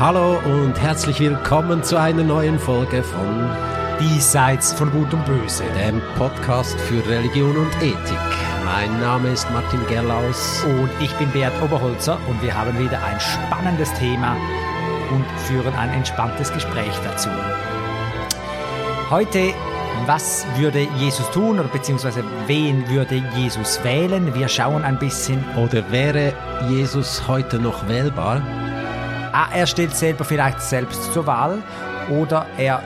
Hallo und herzlich willkommen zu einer neuen Folge von Diesseits von Gut und Böse. dem Podcast für Religion und Ethik. Mein Name ist Martin Gerlaus. Und ich bin Bert Oberholzer und wir haben wieder ein spannendes Thema und führen ein entspanntes Gespräch dazu. Heute, was würde Jesus tun oder beziehungsweise wen würde Jesus wählen? Wir schauen ein bisschen. Oder wäre Jesus heute noch wählbar? Ah, er steht selber vielleicht selbst zur Wahl oder er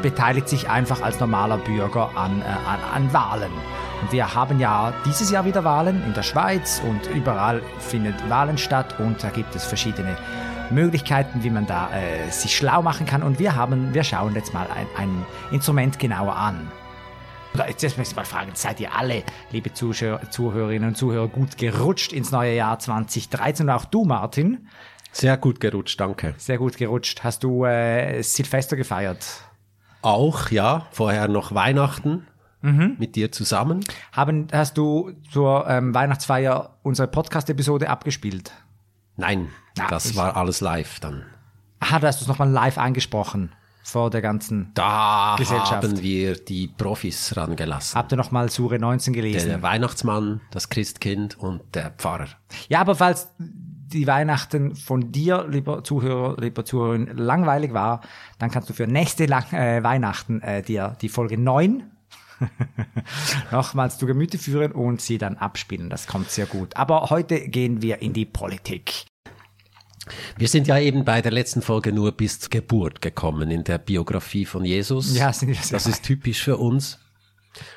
beteiligt sich einfach als normaler Bürger an, äh, an, an Wahlen. Und wir haben ja dieses Jahr wieder Wahlen in der Schweiz und überall finden Wahlen statt und da gibt es verschiedene Möglichkeiten, wie man da äh, sich schlau machen kann. Und wir haben, wir schauen jetzt mal ein, ein Instrument genauer an. Jetzt möchte ich mal fragen, seid ihr alle, liebe Zuschauer, Zuhörerinnen und Zuhörer, gut gerutscht ins neue Jahr 2013? Und auch du, Martin, Sehr gut gerutscht, danke. sehr gut gerutscht. Hast du äh, Silvester gefeiert? Auch, ja, vorher noch Weihnachten mit dir zusammen. Haben, hast du zur ähm, Weihnachtsfeier unsere Podcast-Episode abgespielt? Nein, Na, das war alles live dann. Aha, da hast du es nochmal live angesprochen vor der ganzen. Da Gesellschaft. haben wir die Profis rangelassen. Habt ihr nochmal Sure 19 gelesen? Der Weihnachtsmann, das Christkind und der Pfarrer. Ja, aber falls die Weihnachten von dir, lieber Zuhörer, lieber Zuhörerin, langweilig war, dann kannst du für nächste Lang äh, Weihnachten äh, dir die Folge 9 nochmals zu Gemüte führen und sie dann abspielen. Das kommt sehr gut. Aber heute gehen wir in die Politik. Wir sind ja eben bei der letzten Folge nur bis zur Geburt gekommen in der Biografie von Jesus. Ja, sind wir sehr das ist typisch für uns.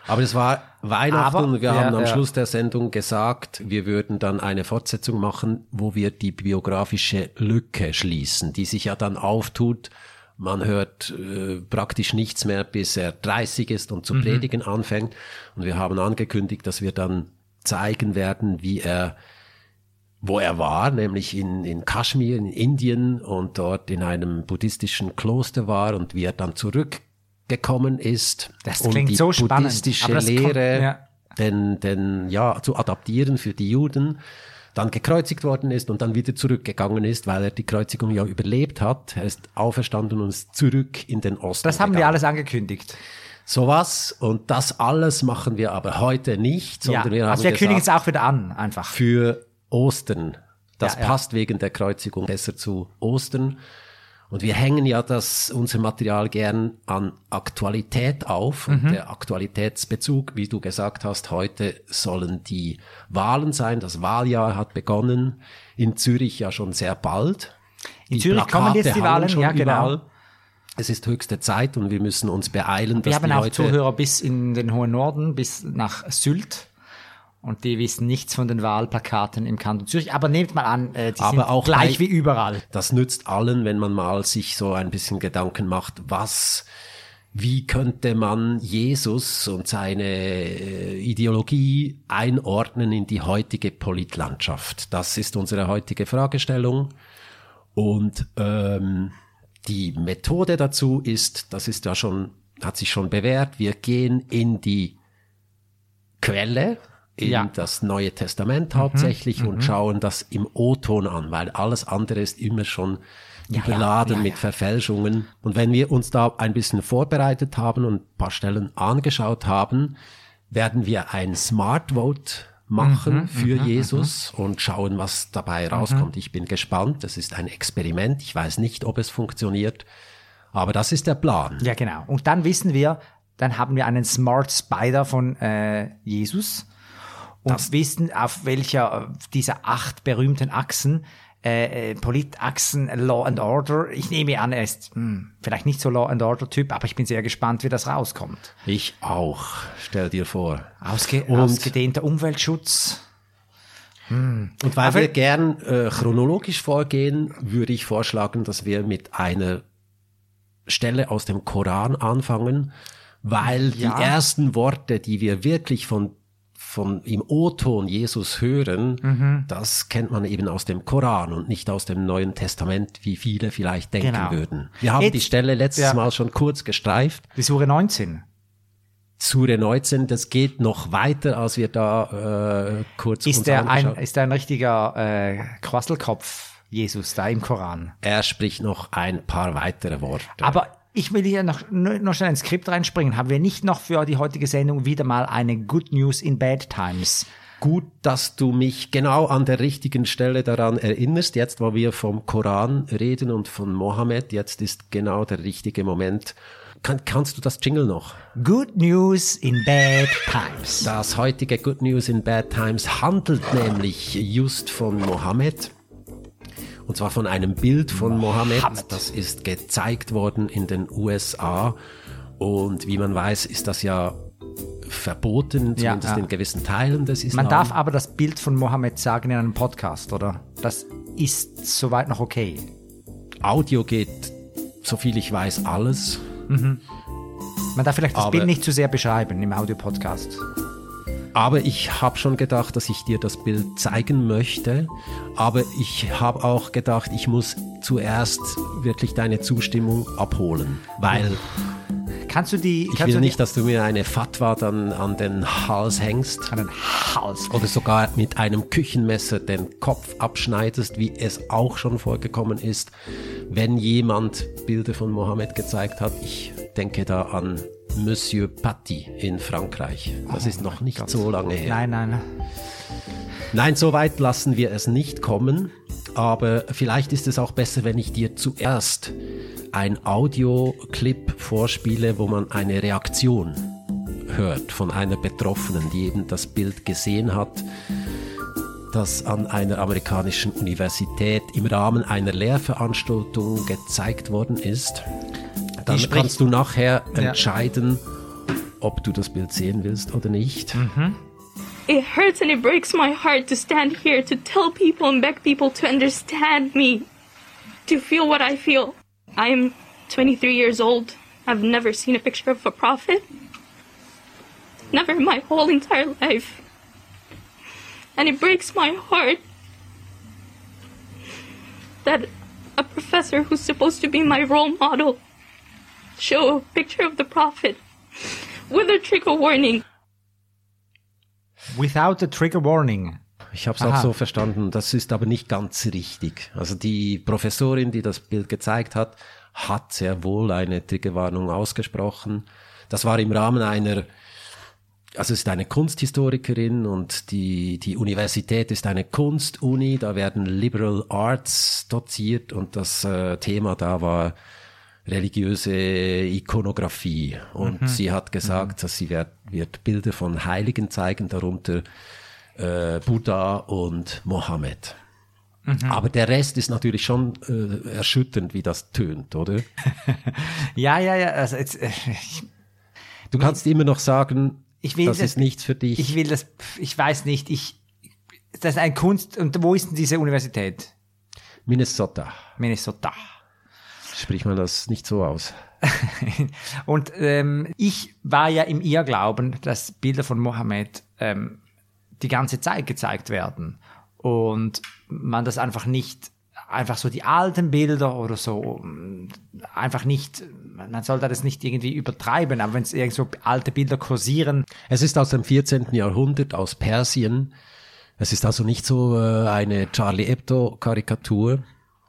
Aber es war Weihnachten Aber, und wir ja, haben am ja. Schluss der Sendung gesagt, wir würden dann eine Fortsetzung machen, wo wir die biografische Lücke schließen, die sich ja dann auftut. Man hört äh, praktisch nichts mehr, bis er 30 ist und zu Mhm. predigen anfängt. Und wir haben angekündigt, dass wir dann zeigen werden, wie er wo er war, nämlich in, in Kaschmir, in Indien und dort in einem buddhistischen Kloster war und wie er dann zurückgekommen ist, Das um die so spannend, buddhistische kommt- Lehre ja. denn, denn, ja, zu adaptieren für die Juden, dann gekreuzigt worden ist und dann wieder zurückgegangen ist, weil er die Kreuzigung ja überlebt hat. Er ist auferstanden und ist zurück in den Osten. Das haben wir alles angekündigt. Sowas und das alles machen wir aber heute nicht, Ja, sondern wir haben also wir kündigen es auch wieder an, einfach. für Ostern. Das Ja, ja. passt wegen der Kreuzigung besser zu Ostern. Und wir hängen ja das, unser Material gern an Aktualität auf. Mhm. Und der Aktualitätsbezug, wie du gesagt hast, heute sollen die Wahlen sein. Das Wahljahr hat begonnen. In Zürich ja schon sehr bald. In Zürich kommen jetzt die Wahlen, schon ja, genau. überall. Es ist höchste Zeit und wir müssen uns beeilen, dass Wir haben die auch Leute Zuhörer bis in den hohen Norden, bis nach Sylt. Und die wissen nichts von den Wahlplakaten im Kanton Zürich. Aber nehmt mal an, äh, die Aber sind auch gleich bei- wie überall. Das nützt allen, wenn man mal sich so ein bisschen Gedanken macht, was, wie könnte man Jesus und seine äh, Ideologie einordnen in die heutige Politlandschaft? Das ist unsere heutige Fragestellung. Und ähm, die Methode dazu ist, das ist ja schon, hat sich schon bewährt, wir gehen in die Quelle, in Ja. das Neue Testament hauptsächlich und schauen das im O-Ton an, weil alles andere ist immer schon überladen ja, mit ja. Verfälschungen. Und wenn wir uns da ein bisschen vorbereitet haben und ein paar Stellen angeschaut haben, werden wir ein Smart Vote machen für Jesus und schauen, was dabei rauskommt. Ich bin gespannt. Das ist ein Experiment. Ich weiß nicht, ob es funktioniert. Aber das ist der Plan. Ja, genau. Und dann wissen wir, dann haben wir einen Smart Spider von äh, Jesus und wissen, auf welcher äh, dieser acht berühmten Achsen, äh, äh, Politachsen, Law and Order, ich nehme an, er ist hm, vielleicht nicht so Law and Order Typ, aber ich bin sehr gespannt, wie das rauskommt. Ich auch. Stell dir vor. Ausge Und- ausgedehnter Umweltschutz. Und weil Aber- wir gern äh, chronologisch vorgehen, würde ich vorschlagen, dass wir mit einer Stelle aus dem Koran anfangen, weil Ja. die ersten Worte, die wir wirklich von von im O-Ton Jesus hören, Mhm. das kennt man eben aus dem Koran und nicht aus dem Neuen Testament, wie viele vielleicht denken Genau. würden. Wir haben Jetzt- die Stelle letztes ja. Mal schon kurz gestreift. Die Sure 19. Sure 19, das geht noch weiter, als wir da äh, kurz Ist uns der ein, ist der ein richtiger äh, Quasselkopf Jesus da im Koran. Er spricht noch ein paar weitere Worte. Aber ich will hier noch, noch schnell ins Skript reinspringen. Haben wir nicht noch für die heutige Sendung wieder mal eine Good News in Bad Times? Gut, dass du mich genau an der richtigen Stelle daran erinnerst. Jetzt, wo wir vom Koran reden und von Mohammed, jetzt ist genau der richtige Moment. Kann, kannst du das Jingle noch? Good News in Bad Times. Das heutige Good News in Bad Times handelt nämlich just von Mohammed. Und zwar von einem Bild von Mohammed. Mohammed. Das ist gezeigt worden in den USA. Und wie man weiß, ist das ja verboten, Ja, zumindest ja. in gewissen Teilen des Islam. Man darf aber das Bild von Mohammed sagen in einem Podcast, oder? Das ist soweit noch okay. Audio geht, soviel ich weiß, alles. Man darf vielleicht das Aber- Bild nicht zu sehr beschreiben im Audiopodcast. Aber ich habe schon gedacht, dass ich dir das Bild zeigen möchte. Aber ich habe auch gedacht, ich muss zuerst wirklich deine Zustimmung abholen. Weil Kannst du die, ich will nicht, dass du mir eine Fatwa dann an den Hals hängst. an den Hals. Oder sogar mit einem Küchenmesser den Kopf abschneidest, wie es auch schon vorgekommen ist, wenn jemand Bilder von Mohammed gezeigt hat. Ich denke da an Monsieur Paty in Frankreich. Das ist noch nicht so lange her. Nein, nein. Nein, so weit lassen wir es nicht kommen. Aber vielleicht ist es auch besser, wenn ich dir zuerst ein Audioclip vorspiele, wo man eine Reaktion hört von einer Betroffenen, die eben das Bild gesehen hat, das an einer amerikanischen Universität im Rahmen einer Lehrveranstaltung gezeigt worden ist. Dann spricht- kannst du nachher Ja. entscheiden, ob du das Bild sehen willst oder nicht. It hurts and it breaks my heart to stand here to tell people and beg people to understand me, to feel what I feel. I'm 23 years old. I've never seen a picture of a prophet. Never in my whole entire life. And it breaks my heart that a professor who's supposed to be my role model show a picture of the prophet with a trigger warning. Without a trigger warning. Ich habe es auch so verstanden. Das ist aber nicht ganz richtig. Also die Professorin, die das Bild gezeigt hat, hat sehr wohl eine Triggerwarnung ausgesprochen. Das war im Rahmen einer, also es ist eine Kunsthistorikerin und die, die Universität ist eine Kunstuni. Da werden Liberal Arts doziert und das äh, Thema da war religiöse Ikonografie. Und sie hat gesagt, dass sie wird, wird Bilder von Heiligen zeigen, darunter äh, Buddha und Mohammed. Aber der Rest ist natürlich schon äh, erschütternd, wie das tönt, oder? Ja, ja, ja. Also jetzt, äh, ich, Du kannst immer noch sagen, Ich will das das- ist nichts für dich. ich will das, ich weiß nicht, ich, das ist ein Kunst, und wo ist denn diese Universität? Minnesota. Minnesota. Spricht man das nicht so aus? Und ähm, ich war ja im Irrglauben, dass Bilder von Mohammed ähm, die ganze Zeit gezeigt werden und man das einfach nicht einfach so die alten Bilder oder so ähm, einfach nicht man sollte das nicht irgendwie übertreiben, aber wenn es irgend so alte Bilder kursieren, Es ist aus dem 14. Jahrhundert, aus Persien. Es ist also nicht so äh, eine Charlie Hebdo-Karikatur,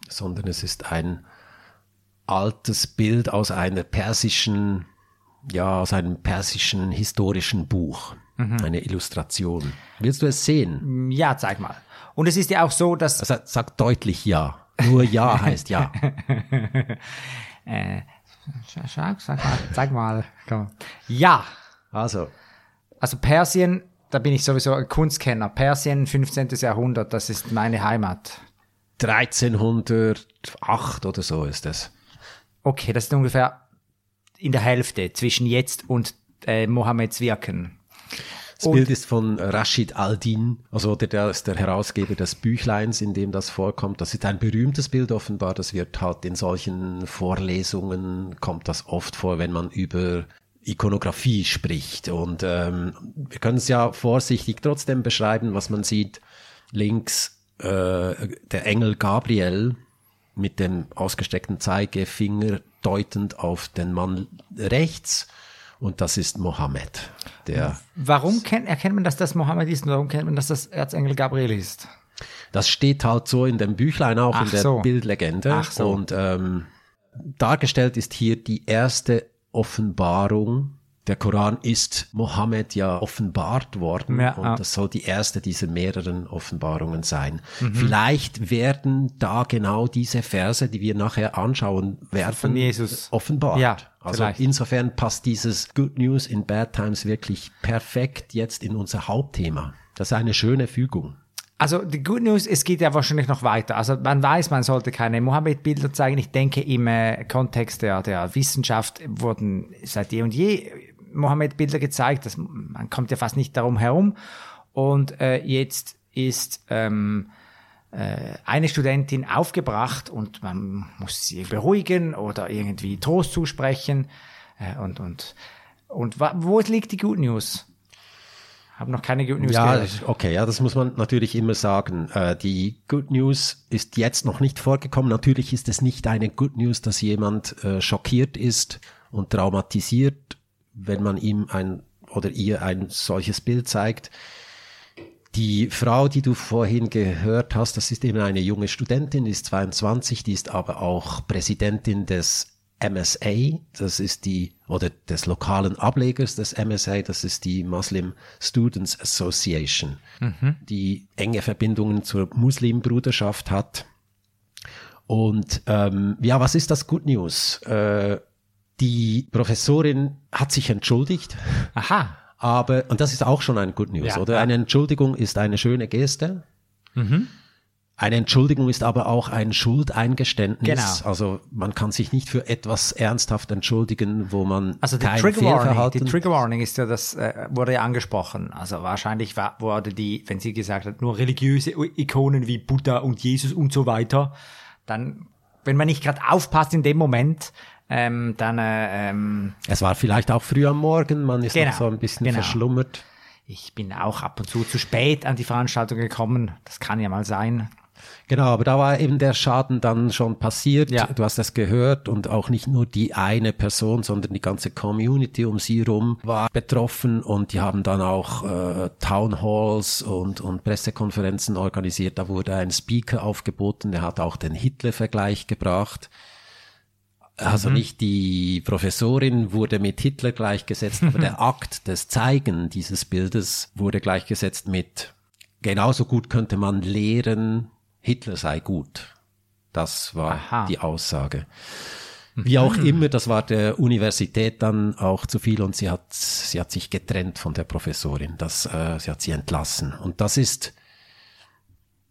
sondern es ist ein altes Bild aus einer persischen, ja, aus einem persischen historischen Buch. Eine Illustration. Willst du es sehen? ja, zeig mal. Und es ist ja auch so, dass Also sag deutlich ja. Nur ja heißt ja. Sag, sag mal, zeig mal. Komm. Ja, Also, Also Persien, da bin ich sowieso ein Kunstkenner. Persien, 15. Jahrhundert, das ist meine Heimat. 1308 oder so ist es. Okay, das ist ungefähr in der Hälfte zwischen jetzt und äh, Mohammeds Wirken. Das Bild ist von Rashid al-Din, also der, der ist der Herausgeber des Büchleins, in dem das vorkommt. Das ist ein berühmtes Bild offenbar. Das wird halt in solchen Vorlesungen, kommt das oft vor, wenn man über Ikonografie spricht. Und ähm, wir können es ja vorsichtig trotzdem beschreiben, was man sieht. Links äh, der Engel Gabriel mit dem ausgestreckten Zeigefinger deutend auf den Mann rechts. Und das ist Mohammed, der Warum kennt, erkennt man, dass das Mohammed ist und warum kennt man, dass das Erzengel Gabriel ist? Das steht halt so in dem Büchlein auch Ach in der so. Bildlegende. Ach so. Und ähm, dargestellt ist hier die erste Offenbarung. Der Koran ist Mohammed ja offenbart worden Ja, und das soll die erste dieser mehreren Offenbarungen sein. Mhm. Vielleicht werden da genau diese Verse, die wir nachher anschauen werden, Von Jesus. offenbart. Ja, also vielleicht. insofern passt dieses Good News in Bad Times wirklich perfekt jetzt in unser Hauptthema. Das ist eine schöne Fügung. Also die Good News, es geht ja wahrscheinlich noch weiter. Also man weiß, man sollte keine Mohammed-Bilder zeigen. Ich denke, im äh, Kontext der, der Wissenschaft wurden seit je und je Mohammed-Bilder gezeigt. Das, man kommt ja fast nicht darum herum. Und äh, jetzt ist ähm, äh, eine Studentin aufgebracht und man muss sie beruhigen oder irgendwie Trost zusprechen. Äh, und und, und wo liegt die Good News? Habe noch keine Good News Ja, gehört. okay, ja, das muss man natürlich immer sagen. Äh, die Good News ist jetzt noch nicht vorgekommen. Natürlich ist es nicht eine Good News, dass jemand äh, schockiert ist und traumatisiert, wenn man ihm ein oder ihr ein solches Bild zeigt. Die Frau, die du vorhin gehört hast, das ist eben eine junge Studentin, die ist 22, die ist aber auch Präsidentin des MSA, das ist die, oder des lokalen Ablegers des MSA, das ist die Muslim Students Association, die enge Verbindungen zur Muslimbruderschaft hat. Und ähm, ja, was ist das Good News? Äh, die Professorin hat sich entschuldigt, Aha. aber, und das ist auch schon ein Good News, Ja, oder? ja. Eine Entschuldigung ist eine schöne Geste. Mhm. Eine Entschuldigung ist aber auch ein Schuldeingeständnis. Genau. Also man kann sich nicht für etwas ernsthaft entschuldigen, wo man Also die kein Trigger Warning, die Trigger Warning ist ja das äh, wurde ja angesprochen. Also wahrscheinlich war, wurde die, wenn sie gesagt hat, nur religiöse Ikonen wie Buddha und Jesus und so weiter, dann, wenn man nicht gerade aufpasst in dem Moment, ähm, dann äh, ähm, Es war vielleicht auch früh am Morgen, man ist Genau, noch so ein bisschen genau. verschlummert. ich bin auch ab und zu zu spät an die Veranstaltung gekommen. Das kann ja mal sein. Genau, aber da war eben der Schaden dann schon passiert. Ja. Du hast das gehört und auch nicht nur die eine Person, sondern die ganze Community um sie rum war betroffen und die haben dann auch äh, Town Halls und, und Pressekonferenzen organisiert. Da wurde ein Speaker aufgeboten, der hat auch den Hitler-Vergleich gebracht. Also nicht die Professorin wurde mit Hitler gleichgesetzt, aber der Akt des Zeigen dieses Bildes wurde gleichgesetzt mit genauso gut könnte man lehren, Hitler sei gut. Das war Aha. die Aussage. Wie auch immer, das war der Universität dann auch zu viel und sie hat, sie hat sich getrennt von der Professorin. Das, äh, sie hat sie entlassen. Und das ist,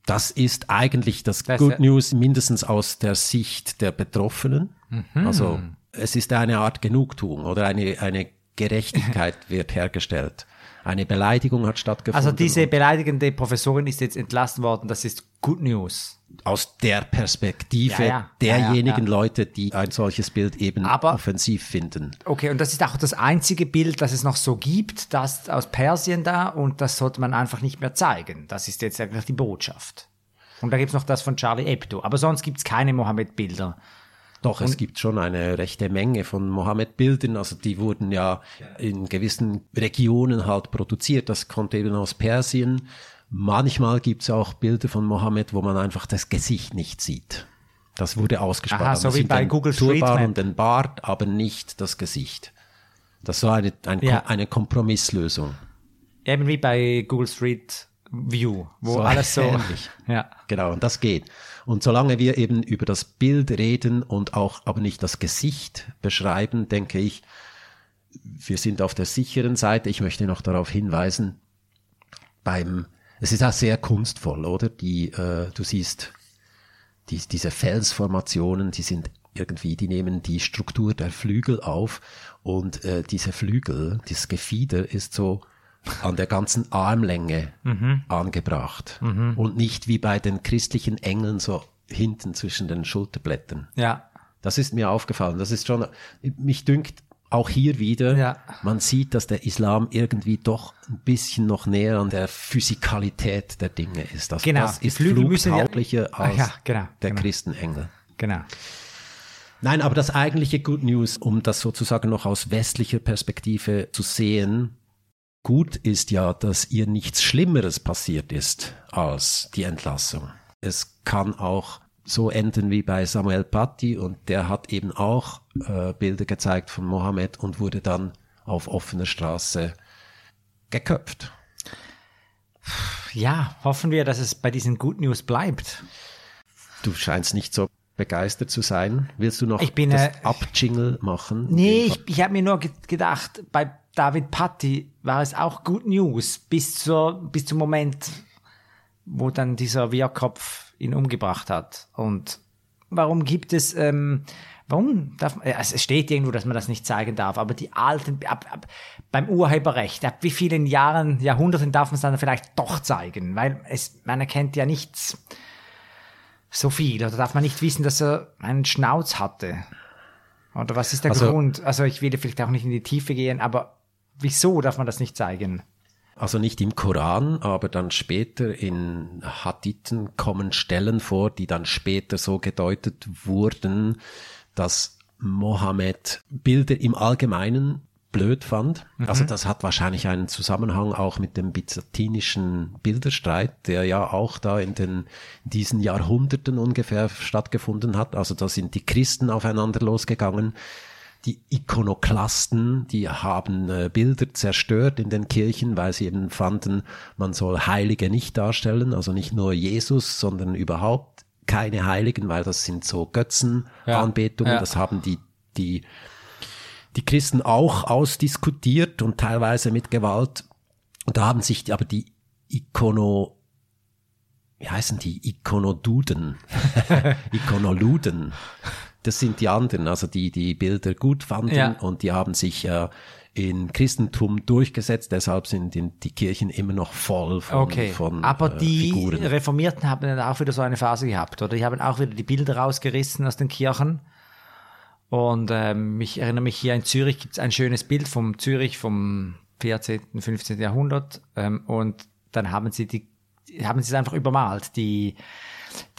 das ist eigentlich das Das, Good News, mindestens aus der Sicht der Betroffenen. Mhm. Also es ist eine Art Genugtuung oder eine, eine Gerechtigkeit wird hergestellt. Eine Beleidigung hat stattgefunden. Also diese beleidigende Professorin ist jetzt entlassen worden. Das ist Good News. aus der Perspektive Ja, ja. Derjenigen ja. Leute, die ein solches Bild eben Aber- offensiv finden. Okay, und das ist auch das einzige Bild, das es noch so gibt, das aus Persien da, und das sollte man einfach nicht mehr zeigen. Das ist jetzt eigentlich die Botschaft. Und da gibt's noch das von Charlie Hebdo. Aber sonst gibt's keine Mohammed-Bilder. Doch, es gibt schon eine rechte Menge von Mohammed-Bildern, also die wurden ja in gewissen Regionen halt produziert, das kommt eben aus Persien. Manchmal gibt's auch Bilder von Mohammed, wo man einfach das Gesicht nicht sieht. Das wurde ausgespart. Aha, Man so wie bei Google Street Turban Map. und den Bart, aber nicht das Gesicht. Das war eine, ein, Ja. eine Kompromisslösung. Eben wie bei Google Street View, wo So alles so. ähnlich. Ja. Genau, und das geht. Und solange wir eben über das Bild reden und auch aber nicht das Gesicht beschreiben, denke ich, wir sind auf der sicheren Seite. Ich möchte noch darauf hinweisen, beim, es ist auch sehr kunstvoll, oder? Die, äh, du siehst, die, diese Felsformationen, die sind irgendwie, die nehmen die Struktur der Flügel auf und äh, diese Flügel, das Gefieder ist so an der ganzen Armlänge angebracht und nicht wie bei den christlichen Engeln so hinten zwischen den Schulterblättern. Ja. Das ist mir aufgefallen. Das ist schon, mich dünkt auch hier wieder, Ja. man sieht, dass der Islam irgendwie doch ein bisschen noch näher an der Physikalität der Dinge ist. Das, Genau, das ist müssen ja- flugtauglicher Ah, als ja, genau, der genau. Christenengel. Genau. Nein, aber das eigentliche Good News, um das sozusagen noch aus westlicher Perspektive zu sehen, gut ist ja, dass ihr nichts Schlimmeres passiert ist als die Entlassung. Es kann auch so enden wie bei Samuel Paty und der hat eben auch äh, Bilder gezeigt von Mohammed und wurde dann auf offener Straße geköpft. Ja, hoffen wir, dass es bei diesen Good News bleibt. Du scheinst nicht so begeistert zu sein. Willst du noch ich bin, das äh, Abjingle machen? Nee, ich, ich habe mir nur ge gedacht, bei David Patti war es auch Good News bis, zur, bis zum Moment, wo dann dieser Wirrkopf ihn umgebracht hat. Und warum gibt es, ähm, warum darf man, also es steht irgendwo, dass man das nicht zeigen darf, aber die alten, ab, ab, beim Urheberrecht, ab wie vielen Jahren, Jahrhunderten darf man es dann vielleicht doch zeigen, weil es, man erkennt ja nichts so viel, oder darf man nicht wissen, dass er einen Schnauz hatte? Oder was ist der Also- Grund? Also ich will vielleicht auch nicht in die Tiefe gehen, aber wieso darf man das nicht zeigen? Also nicht im Koran, aber dann später in Hadithen kommen Stellen vor, die dann später so gedeutet wurden, dass Mohammed Bilder im Allgemeinen blöd fand. Also das hat wahrscheinlich einen Zusammenhang auch mit dem byzantinischen Bilderstreit, der ja auch da in den in diesen Jahrhunderten ungefähr stattgefunden hat. Also da sind die Christen aufeinander losgegangen die Ikonoklasten, die haben äh, Bilder zerstört in den Kirchen, weil sie eben fanden, man soll Heilige nicht darstellen, also nicht nur Jesus, sondern überhaupt keine Heiligen, weil das sind so Götzenanbetungen, Ja, ja. das haben die, die, die Christen auch ausdiskutiert und teilweise mit Gewalt. Und da haben sich aber die Ikono, wie heißen die? Ikonoduden. Ikonoluden. Das sind die anderen, also die die Bilder gut fanden Ja. und die haben sich äh, in Christentum durchgesetzt. Deshalb sind die, die Kirchen immer noch voll von, Okay, von aber äh, die Figuren. Reformierten haben dann auch wieder so eine Phase gehabt, oder? Die haben auch wieder die Bilder rausgerissen aus den Kirchen. Und ähm, ich erinnere mich hier in Zürich gibt es ein schönes Bild vom Zürich vom 14., 15. Jahrhundert. Ähm, und dann haben sie die, haben sie es einfach übermalt, die,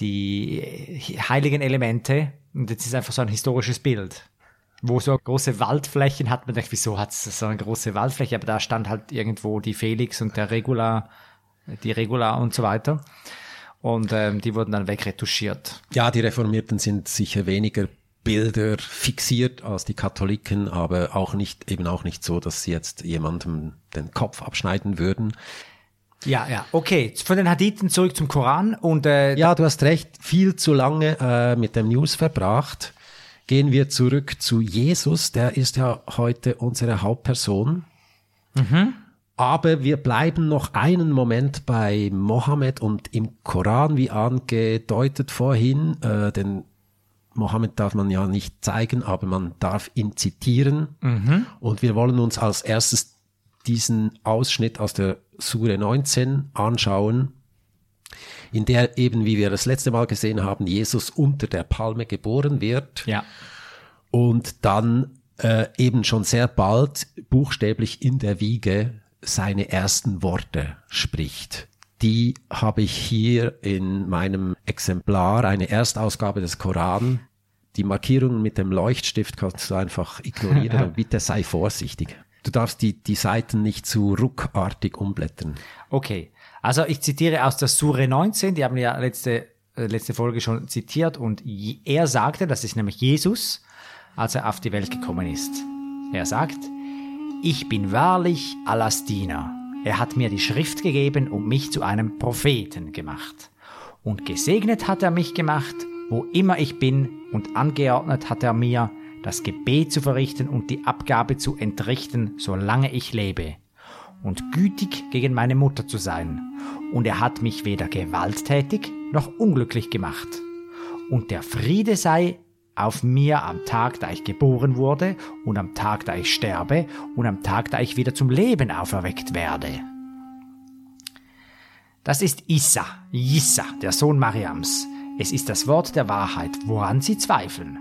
die heiligen Elemente. Und jetzt ist einfach so ein historisches Bild. Wo so große Waldflächen hat, man denkt, wieso hat es so eine große Waldfläche? Aber da stand halt irgendwo die Felix und der Regula, die Regula und so weiter. Und ähm, die wurden dann wegretuschiert. Ja, die Reformierten sind sicher weniger Bilder fixiert als die Katholiken, aber auch nicht, eben auch nicht so, dass sie jetzt jemandem den Kopf abschneiden würden. Ja, ja. Okay, von den Hadithen zurück zum Koran und äh, Ja, du hast recht, viel zu lange äh, mit dem News verbracht. Gehen wir zurück zu Jesus, der ist ja heute unsere Hauptperson. Aber wir bleiben noch einen Moment bei Mohammed und im Koran, wie angedeutet vorhin, äh, denn Mohammed darf man ja nicht zeigen, aber man darf ihn zitieren. Und wir wollen uns als erstes diesen Ausschnitt aus der Sure 19 anschauen, in der eben, wie wir das letzte Mal gesehen haben, Jesus unter der Palme geboren wird ja. und dann äh, eben schon sehr bald buchstäblich in der Wiege seine ersten Worte spricht. Die habe ich hier in meinem Exemplar, eine Erstausgabe des Koran. Die Markierungen mit dem Leuchtstift kannst du einfach ignorieren und bitte sei vorsichtig. Du darfst die, die Seiten nicht zu ruckartig umblättern. Okay. Also ich zitiere aus der Sure 19, die haben wir ja letzte, äh, letzte Folge schon zitiert und er sagte, das ist nämlich Jesus, als er auf die Welt gekommen ist. Er sagt, ich bin wahrlich Allahs Diener. Er hat mir die Schrift gegeben und mich zu einem Propheten gemacht. Und gesegnet hat er mich gemacht, wo immer ich bin, und angeordnet hat er mir, das Gebet zu verrichten und die Abgabe zu entrichten, solange ich lebe und gütig gegen meine Mutter zu sein. Und er hat mich weder gewalttätig noch unglücklich gemacht. Und der Friede sei auf mir am Tag, da ich geboren wurde, und am Tag, da ich sterbe, und am Tag, da ich wieder zum Leben auferweckt werde. Das ist Issa, Jissa, der Sohn Mariams. Es ist das Wort der Wahrheit, woran sie zweifeln.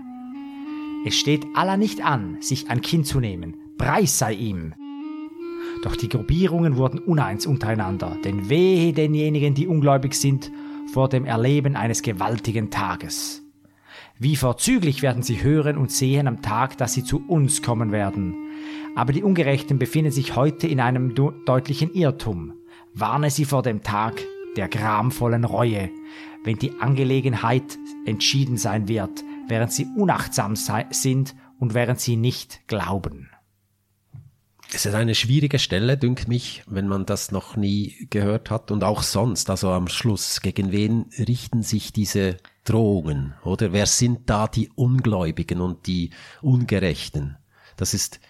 Es steht Allah nicht an, sich ein Kind zu nehmen. Preis sei ihm. Doch die Gruppierungen wurden uneins untereinander, denn wehe denjenigen, die ungläubig sind, vor dem Erleben eines gewaltigen Tages. Wie vorzüglich werden sie hören und sehen am Tag, dass sie zu uns kommen werden. Aber die Ungerechten befinden sich heute in einem deutlichen Irrtum. Warne sie vor dem Tag der gramvollen Reue, wenn die Angelegenheit entschieden sein wird, während sie unachtsam sind und während sie nicht glauben. Es ist eine schwierige Stelle, dünkt mich, wenn man das noch nie gehört hat und auch sonst, also am Schluss, gegen wen richten sich diese Drohungen, oder? Wer sind da die Ungläubigen und die Ungerechten? Das ist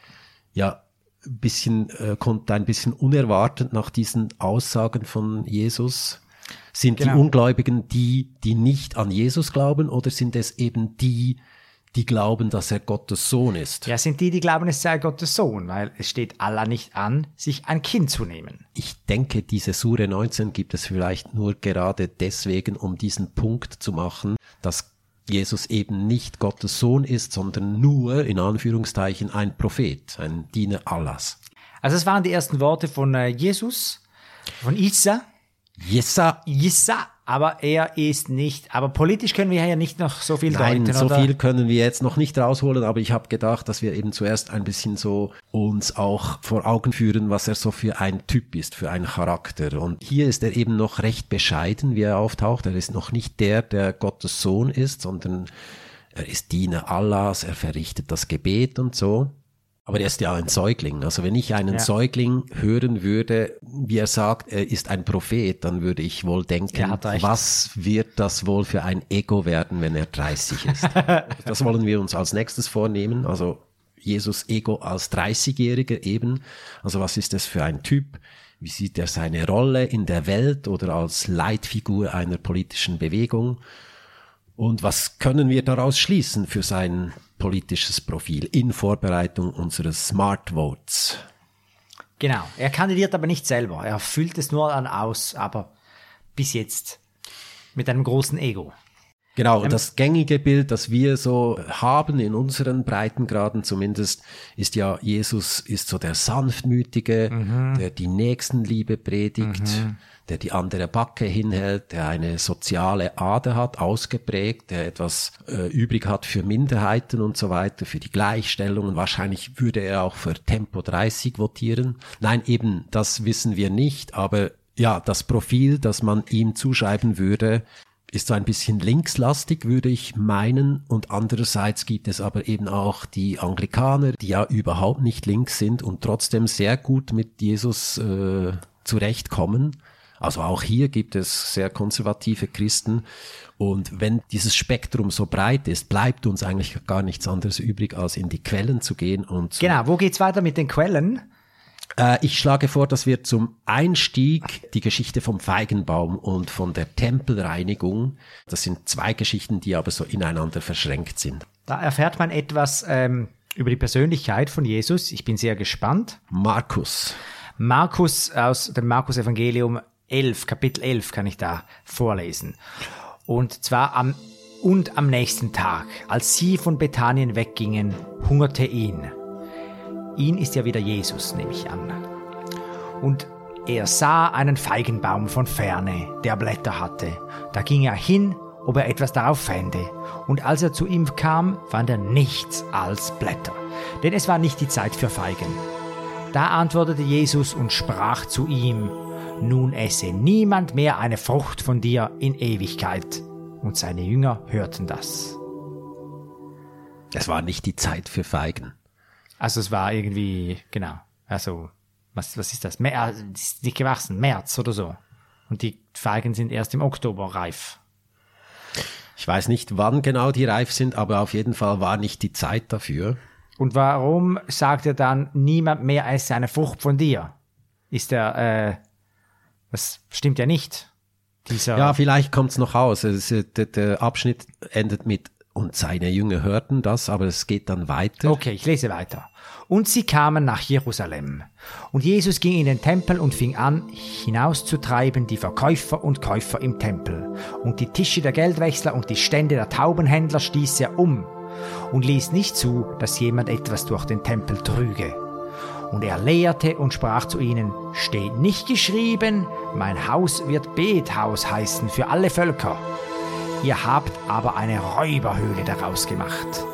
ja ein bisschen, äh, kommt ein bisschen unerwartet nach diesen Aussagen von Jesus. Sind genau. die Ungläubigen die, die nicht an Jesus glauben oder sind es eben die, die glauben, dass er Gottes Sohn ist. Ja, sind die, die glauben, es sei Gottes Sohn, weil es steht Allah nicht an, sich ein Kind zu nehmen. Ich denke, diese Sure 19 gibt es vielleicht nur gerade deswegen, um diesen Punkt zu machen, dass Jesus eben nicht Gottes Sohn ist, sondern nur, in Anführungszeichen, ein Prophet, ein Diener Allahs. Also es waren die ersten Worte von äh, Jesus, von Isa. Isa. Isa, aber er ist nicht, aber politisch können wir ja nicht noch so viel Nein, deuten, so oder? viel können wir jetzt noch nicht rausholen, aber ich habe gedacht, dass wir eben zuerst ein bisschen so uns auch vor Augen führen, was er so für ein Typ ist, für einen Charakter. Und hier ist er eben noch recht bescheiden, wie er auftaucht. Er ist noch nicht der, der Gottes Sohn ist, sondern er ist Diener Allahs, er verrichtet das Gebet und so. Aber er ist ja ein Säugling. Also wenn ich einen ja. Säugling hören würde, wie er sagt, er ist ein Prophet, dann würde ich wohl denken, was wird das wohl für ein Ego werden, wenn er 30 ist? das wollen wir uns als nächstes vornehmen. Also Jesus Ego als 30-Jähriger eben. Also was ist das für ein Typ? Wie sieht er seine Rolle in der Welt oder als Leitfigur einer politischen Bewegung? Und was können wir daraus schließen für sein politisches Profil in Vorbereitung unseres Smart Votes? Genau. Er kandidiert aber nicht selber. Er füllt es nur an aus, aber bis jetzt mit einem großen Ego. Genau, und das gängige Bild, das wir so haben in unseren Breitengraden zumindest, ist ja, Jesus ist so der Sanftmütige, mhm. der die Nächstenliebe predigt, mhm. der die andere Backe hinhält, der eine soziale Ader hat, ausgeprägt, der etwas äh, übrig hat für Minderheiten und so weiter, für die Gleichstellung. Und wahrscheinlich würde er auch für Tempo 30 votieren. Nein, eben, das wissen wir nicht, aber ja, das Profil, das man ihm zuschreiben würde, ist so ein bisschen linkslastig, würde ich meinen. Und andererseits gibt es aber eben auch die Anglikaner, die ja überhaupt nicht links sind und trotzdem sehr gut mit Jesus äh, zurechtkommen. Also auch hier gibt es sehr konservative Christen. Und wenn dieses Spektrum so breit ist, bleibt uns eigentlich gar nichts anderes übrig, als in die Quellen zu gehen und. Genau, wo geht's weiter mit den Quellen? Äh, ich schlage vor, dass wir zum Einstieg die Geschichte vom Feigenbaum und von der Tempelreinigung, das sind zwei Geschichten, die aber so ineinander verschränkt sind. Da erfährt man etwas ähm, über die Persönlichkeit von Jesus. Ich bin sehr gespannt. Markus. Markus aus dem Markus Evangelium 11, Kapitel 11 kann ich da vorlesen. Und zwar am und am nächsten Tag, als sie von Bethanien weggingen, hungerte ihn. Ihn ist ja wieder Jesus, nehme ich an. Und er sah einen Feigenbaum von ferne, der Blätter hatte. Da ging er hin, ob er etwas darauf fände. Und als er zu ihm kam, fand er nichts als Blätter. Denn es war nicht die Zeit für Feigen. Da antwortete Jesus und sprach zu ihm, Nun esse niemand mehr eine Frucht von dir in Ewigkeit. Und seine Jünger hörten das. Es war nicht die Zeit für Feigen. Also es war irgendwie, genau, also was, was ist das? Mer ist nicht gewachsen, März oder so. Und die Feigen sind erst im Oktober reif. Ich weiß nicht, wann genau die reif sind, aber auf jeden Fall war nicht die Zeit dafür. Und warum sagt er dann, niemand mehr esse eine Frucht von dir? Ist er, äh, das stimmt ja nicht. Dieser ja, vielleicht kommt es noch aus. der, der Abschnitt endet mit und seine Jünger hörten das, aber es geht dann weiter. Okay, ich lese weiter. Und sie kamen nach Jerusalem. Und Jesus ging in den Tempel und fing an, hinauszutreiben die Verkäufer und Käufer im Tempel. Und die Tische der Geldwechsler und die Stände der Taubenhändler stieß er um und ließ nicht zu, dass jemand etwas durch den Tempel trüge. Und er lehrte und sprach zu ihnen, steht nicht geschrieben, mein Haus wird Bethaus heißen für alle Völker. Ihr habt aber eine Räuberhöhle daraus gemacht.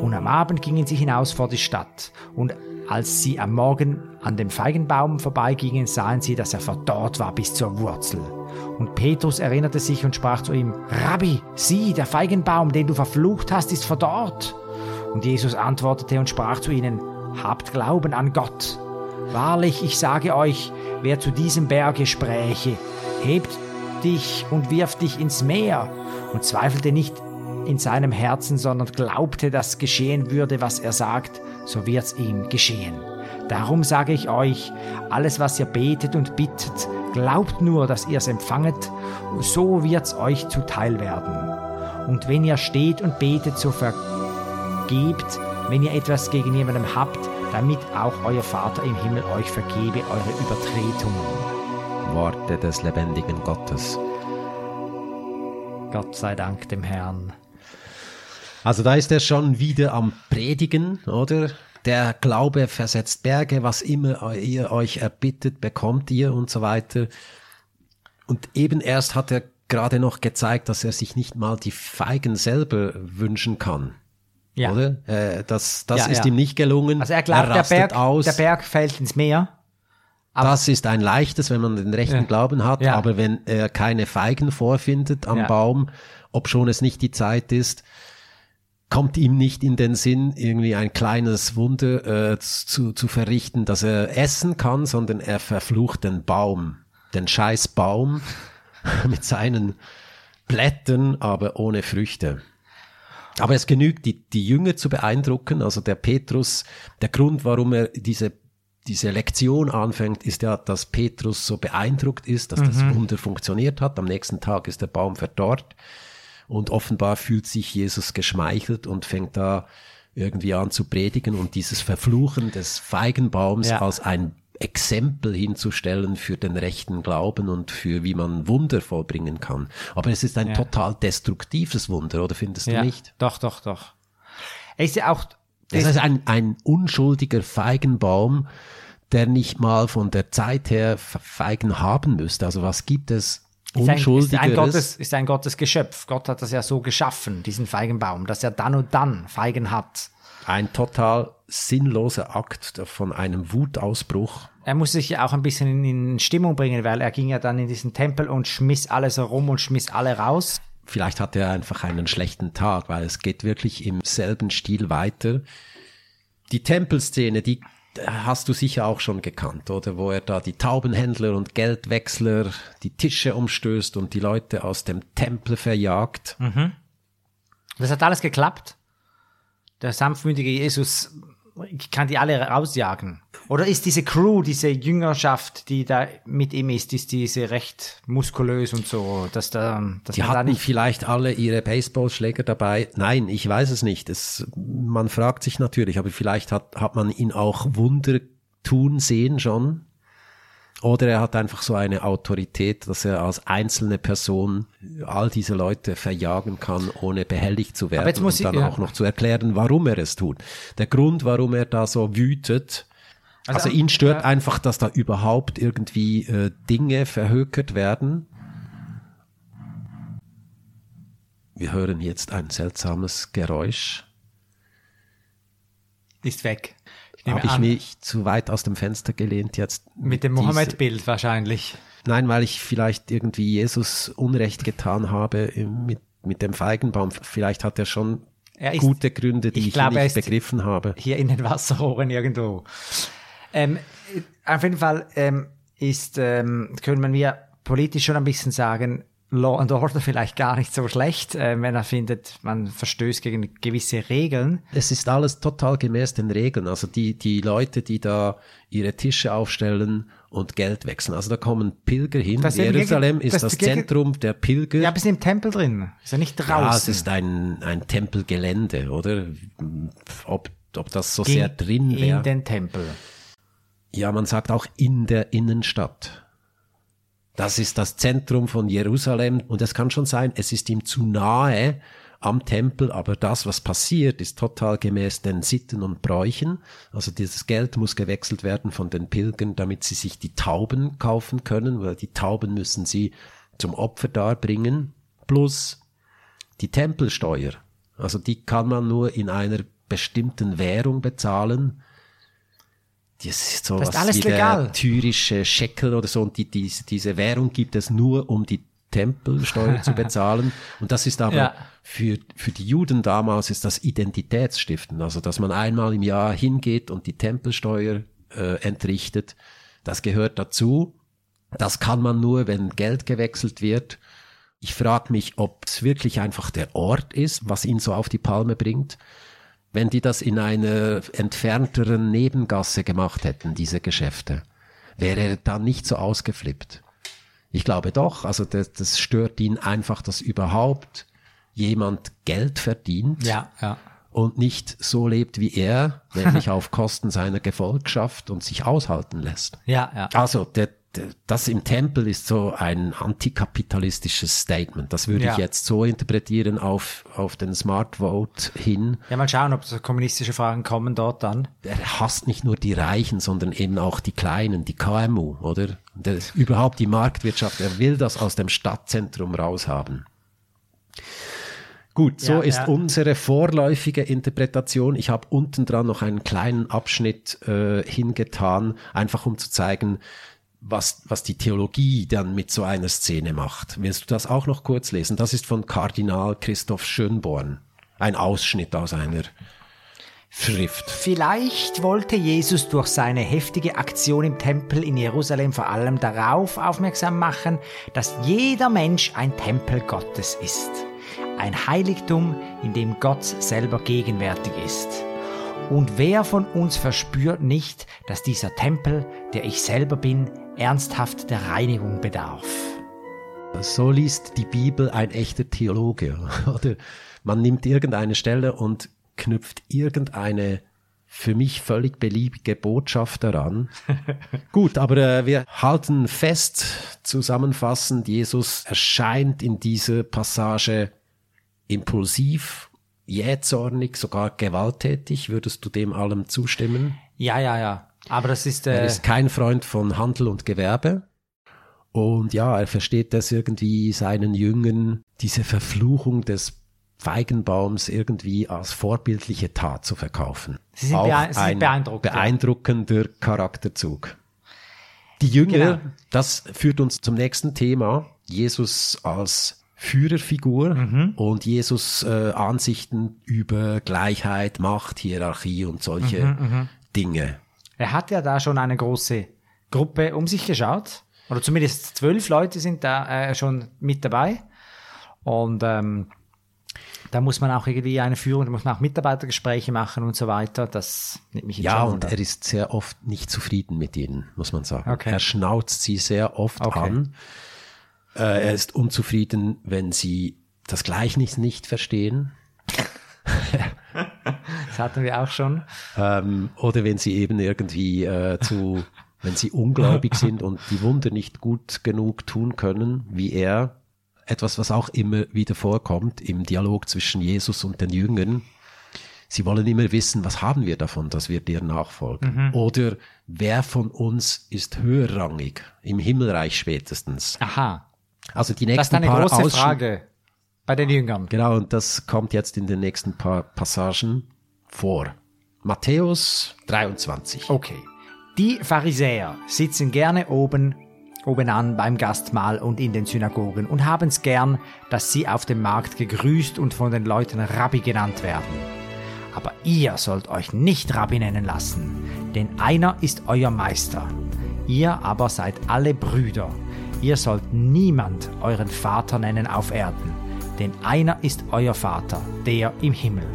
Und am Abend gingen sie hinaus vor die Stadt, und als sie am Morgen an dem Feigenbaum vorbeigingen, sahen sie, dass er verdorrt war bis zur Wurzel. Und Petrus erinnerte sich und sprach zu ihm, Rabbi, sieh, der Feigenbaum, den du verflucht hast, ist verdorrt. Und Jesus antwortete und sprach zu ihnen, Habt Glauben an Gott. Wahrlich, ich sage euch, wer zu diesem Berge spräche, hebt dich und wirf dich ins Meer und zweifelte nicht in seinem Herzen, sondern glaubte, dass geschehen würde, was er sagt, so wird's ihm geschehen. Darum sage ich euch, alles, was ihr betet und bittet, glaubt nur, dass ihr es empfanget, so wird's euch zuteil werden. Und wenn ihr steht und betet, so vergebt, wenn ihr etwas gegen jemandem habt, damit auch euer Vater im Himmel euch vergebe eure Übertretungen. Worte des lebendigen Gottes. Gott sei Dank dem Herrn. Also da ist er schon wieder am Predigen, oder? Der Glaube versetzt Berge, was immer ihr euch erbittet, bekommt ihr und so weiter. Und eben erst hat er gerade noch gezeigt, dass er sich nicht mal die Feigen selber wünschen kann. Ja. Oder? Äh, das das ja, ist ja. ihm nicht gelungen. Also er glaubt, er der, Berg, aus. der Berg fällt ins Meer. Das ist ein leichtes, wenn man den rechten Glauben hat, aber wenn er keine Feigen vorfindet am Baum, ob schon es nicht die Zeit ist, kommt ihm nicht in den Sinn, irgendwie ein kleines Wunder äh, zu, zu verrichten, dass er essen kann, sondern er verflucht den Baum, den scheiß Baum mit seinen Blättern, aber ohne Früchte. Aber es genügt, die, die Jünger zu beeindrucken. Also der Petrus, der Grund, warum er diese, diese Lektion anfängt, ist ja, dass Petrus so beeindruckt ist, dass mhm. das Wunder funktioniert hat. Am nächsten Tag ist der Baum verdorrt. Und offenbar fühlt sich Jesus geschmeichelt und fängt da irgendwie an zu predigen und dieses Verfluchen des Feigenbaums ja. als ein Exempel hinzustellen für den rechten Glauben und für wie man Wunder vollbringen kann. Aber es ist ein ja. total destruktives Wunder, oder findest ja. du nicht? Doch, doch, doch. Es ist ja auch. Das ist ein, ein unschuldiger Feigenbaum, der nicht mal von der Zeit her Feigen haben müsste. Also was gibt es ist ein, ist, ein Gottes, ist ein Gottes Geschöpf. Gott hat das ja so geschaffen, diesen Feigenbaum, dass er dann und dann Feigen hat. Ein total sinnloser Akt von einem Wutausbruch. Er muss sich ja auch ein bisschen in Stimmung bringen, weil er ging ja dann in diesen Tempel und schmiss alles herum und schmiss alle raus. Vielleicht hat er einfach einen schlechten Tag, weil es geht wirklich im selben Stil weiter. Die Tempelszene, die hast du sicher auch schon gekannt, oder? Wo er da die Taubenhändler und Geldwechsler die Tische umstößt und die Leute aus dem Tempel verjagt. Mhm. Das hat alles geklappt. Der sanftmütige Jesus kann die alle rausjagen. Oder ist diese Crew, diese Jüngerschaft, die da mit ihm ist, ist diese recht muskulös und so, dass da, dass die hatten da nicht vielleicht alle ihre Baseballschläger dabei. Nein, ich weiß es nicht. Es, man fragt sich natürlich, aber vielleicht hat, hat man ihn auch Wunder tun sehen schon. Oder er hat einfach so eine Autorität, dass er als einzelne Person all diese Leute verjagen kann, ohne behelligt zu werden. Aber jetzt muss und dann ich, ja. auch noch zu erklären, warum er es tut. Der Grund, warum er da so wütet, also, also ihn stört ja. einfach, dass da überhaupt irgendwie äh, Dinge verhökert werden. Wir hören jetzt ein seltsames Geräusch. Ist weg. Habe ich mich zu weit aus dem Fenster gelehnt jetzt? Mit dem Mohammed-Bild wahrscheinlich. Nein, weil ich vielleicht irgendwie Jesus Unrecht getan habe mit, mit dem Feigenbaum. Vielleicht hat er schon er ist, gute Gründe, die ich, ich glaube, nicht begriffen habe. Hier in den Wasserrohren irgendwo. Ähm, auf jeden Fall ähm, ist, ähm, können wir politisch schon ein bisschen sagen, Law and Order vielleicht gar nicht so schlecht, äh, wenn er findet, man verstößt gegen gewisse Regeln. Es ist alles total gemäß den Regeln. Also die, die Leute, die da ihre Tische aufstellen und Geld wechseln. Also da kommen Pilger hin. Das Jerusalem ist das, das Zentrum der Pilger. Ja, aber es ist im Tempel drin. Ist ja nicht draußen. Ja, es ist ein, ein Tempelgelände, oder? Ob, ob das so Ging sehr drin wäre. In den Tempel. Ja, man sagt auch in der Innenstadt. Das ist das Zentrum von Jerusalem und es kann schon sein, es ist ihm zu nahe am Tempel, aber das, was passiert, ist total gemäß den Sitten und Bräuchen. Also dieses Geld muss gewechselt werden von den Pilgern, damit sie sich die Tauben kaufen können, weil die Tauben müssen sie zum Opfer darbringen. plus die Tempelsteuer. Also die kann man nur in einer bestimmten Währung bezahlen. Das ist sowas Das ist alles wie legal. der tyrische Shekel oder so. Und die, diese, diese Währung gibt es nur, um die Tempelsteuer zu bezahlen. Und das ist aber Ja. für, für die Juden damals ist das Identitätsstiften. Also, dass man einmal im Jahr hingeht und die Tempelsteuer äh, entrichtet. Das gehört dazu. Das kann man nur, wenn Geld gewechselt wird. Ich frage mich, ob es wirklich einfach der Ort ist, was ihn so auf die Palme bringt. Wenn die das in einer entfernteren Nebengasse gemacht hätten, diese Geschäfte, wäre er dann nicht so ausgeflippt. Ich glaube doch, also das, das stört ihn einfach, dass überhaupt jemand Geld verdient Ja, ja. und nicht so lebt wie er, nämlich auf Kosten seiner Gefolgschaft und sich aushalten lässt. Ja, ja. Also der, das im Tempel ist so ein antikapitalistisches Statement. Das würde Ja. ich jetzt so interpretieren auf, auf den Smart Vote hin. Ja, mal schauen, ob so kommunistische Fragen kommen dort dann. Er hasst nicht nur die Reichen, sondern eben auch die Kleinen, die KMU, oder? Der, überhaupt die Marktwirtschaft. Er will das aus dem Stadtzentrum raushaben. Gut, so Ja, ist ja. unsere vorläufige Interpretation. Ich habe unten dran noch einen kleinen Abschnitt äh, hingetan, einfach um zu zeigen, was, was die Theologie dann mit so einer Szene macht. Willst du das auch noch kurz lesen? Das ist von Kardinal Christoph Schönborn. Ein Ausschnitt aus einer Schrift. Vielleicht wollte Jesus durch seine heftige Aktion im Tempel in Jerusalem vor allem darauf aufmerksam machen, dass jeder Mensch ein Tempel Gottes ist. Ein Heiligtum, in dem Gott selber gegenwärtig ist. Und wer von uns verspürt nicht, dass dieser Tempel, der ich selber bin, ernsthaft der Reinigung bedarf? So liest die Bibel ein echter Theologe. Oder man nimmt irgendeine Stelle und knüpft irgendeine für mich völlig beliebige Botschaft daran. Gut, aber äh, wir halten fest, zusammenfassend, Jesus erscheint in dieser Passage impulsiv, jähzornig, sogar gewalttätig. Würdest du dem allem zustimmen? Ja, ja, ja. Aber das ist, Er äh, ist kein Freund von Handel und Gewerbe. Und ja, er versteht das irgendwie seinen Jüngern, diese Verfluchung des Feigenbaums irgendwie als vorbildliche Tat zu verkaufen. Sie sind bea- sie sind ein beeindruckt, ja. beeindruckender Charakterzug. Die Jünger, Genau. das führt uns zum nächsten Thema. Jesus als Führerfigur Mhm. und Jesus äh, Ansichten über Gleichheit, Macht, Hierarchie und solche Mhm, Dinge. Er hat ja da schon eine große Gruppe um sich geschaut. Oder zumindest zwölf Leute sind da äh, schon mit dabei. Und ähm, da muss man auch irgendwie eine Führung, da muss man auch Mitarbeitergespräche machen und so weiter. Das nimmt mich Ja, und er ist sehr oft nicht zufrieden mit ihnen, muss man sagen. Okay. Er schnauzt sie sehr oft Okay. an. Äh, er ist unzufrieden, wenn sie das Gleichnis nicht verstehen Das hatten wir auch schon. ähm, oder wenn sie eben irgendwie äh, zu, wenn sie ungläubig sind und die Wunder nicht gut genug tun können, wie er. Etwas, was auch immer wieder vorkommt im Dialog zwischen Jesus und den Jüngern. Sie wollen immer wissen, was haben wir davon, dass wir dir nachfolgen? Mhm. Oder wer von uns ist höherrangig, im Himmelreich spätestens? Aha. Also die Das ist nächsten eine paar große Ausschnitte- Frage bei den Jüngern. Genau, und das kommt jetzt in den nächsten paar Passagen vor. Matthäus 23. Okay. Die Pharisäer sitzen gerne oben, oben an beim Gastmahl und in den Synagogen und haben es gern, dass sie auf dem Markt gegrüßt und von den Leuten Rabbi genannt werden. Aber ihr sollt euch nicht Rabbi nennen lassen, denn einer ist euer Meister. Ihr aber seid alle Brüder. Ihr sollt niemand euren Vater nennen auf Erden, denn einer ist euer Vater, der im Himmel.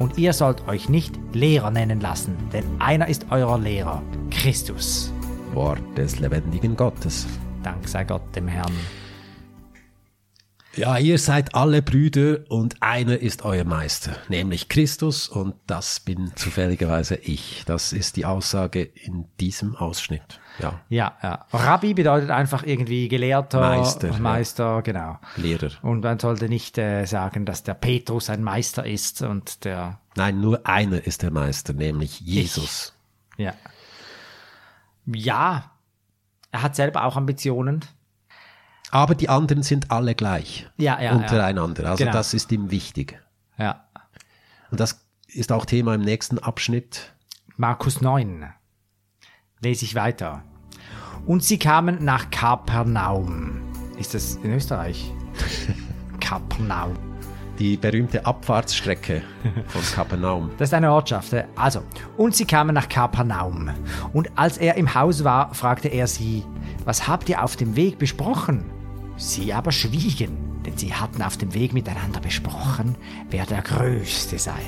Und ihr sollt euch nicht Lehrer nennen lassen, denn einer ist euer Lehrer, Christus. Wort des lebendigen Gottes. Dank sei Gott dem Herrn. Ja, ihr seid alle Brüder und einer ist euer Meister, nämlich Christus und das bin zufälligerweise ich. Das ist die Aussage in diesem Ausschnitt. Ja, Ja, ja. Rabbi bedeutet einfach irgendwie Gelehrter, Meister, ja. Meister, genau. Lehrer. Und man sollte nicht äh, sagen, dass der Petrus ein Meister ist und der, Nein, nur einer ist der Meister, nämlich Jesus. ja. Ja, er hat selber auch Ambitionen. Aber die anderen sind alle gleich Ja, ja, untereinander. Also Genau. das ist ihm wichtig. Ja. Und das ist auch Thema im nächsten Abschnitt. Markus 9. Lese ich weiter. Und sie kamen nach Kapernaum. Ist das in Österreich? Kapernaum. Die berühmte Abfahrtsstrecke von Kapernaum. Das ist eine Ortschaft. Also, und sie kamen nach Kapernaum. Und als er im Haus war, fragte er sie, was habt ihr auf dem Weg besprochen? Sie aber schwiegen, denn sie hatten auf dem Weg miteinander besprochen, wer der Größte sei.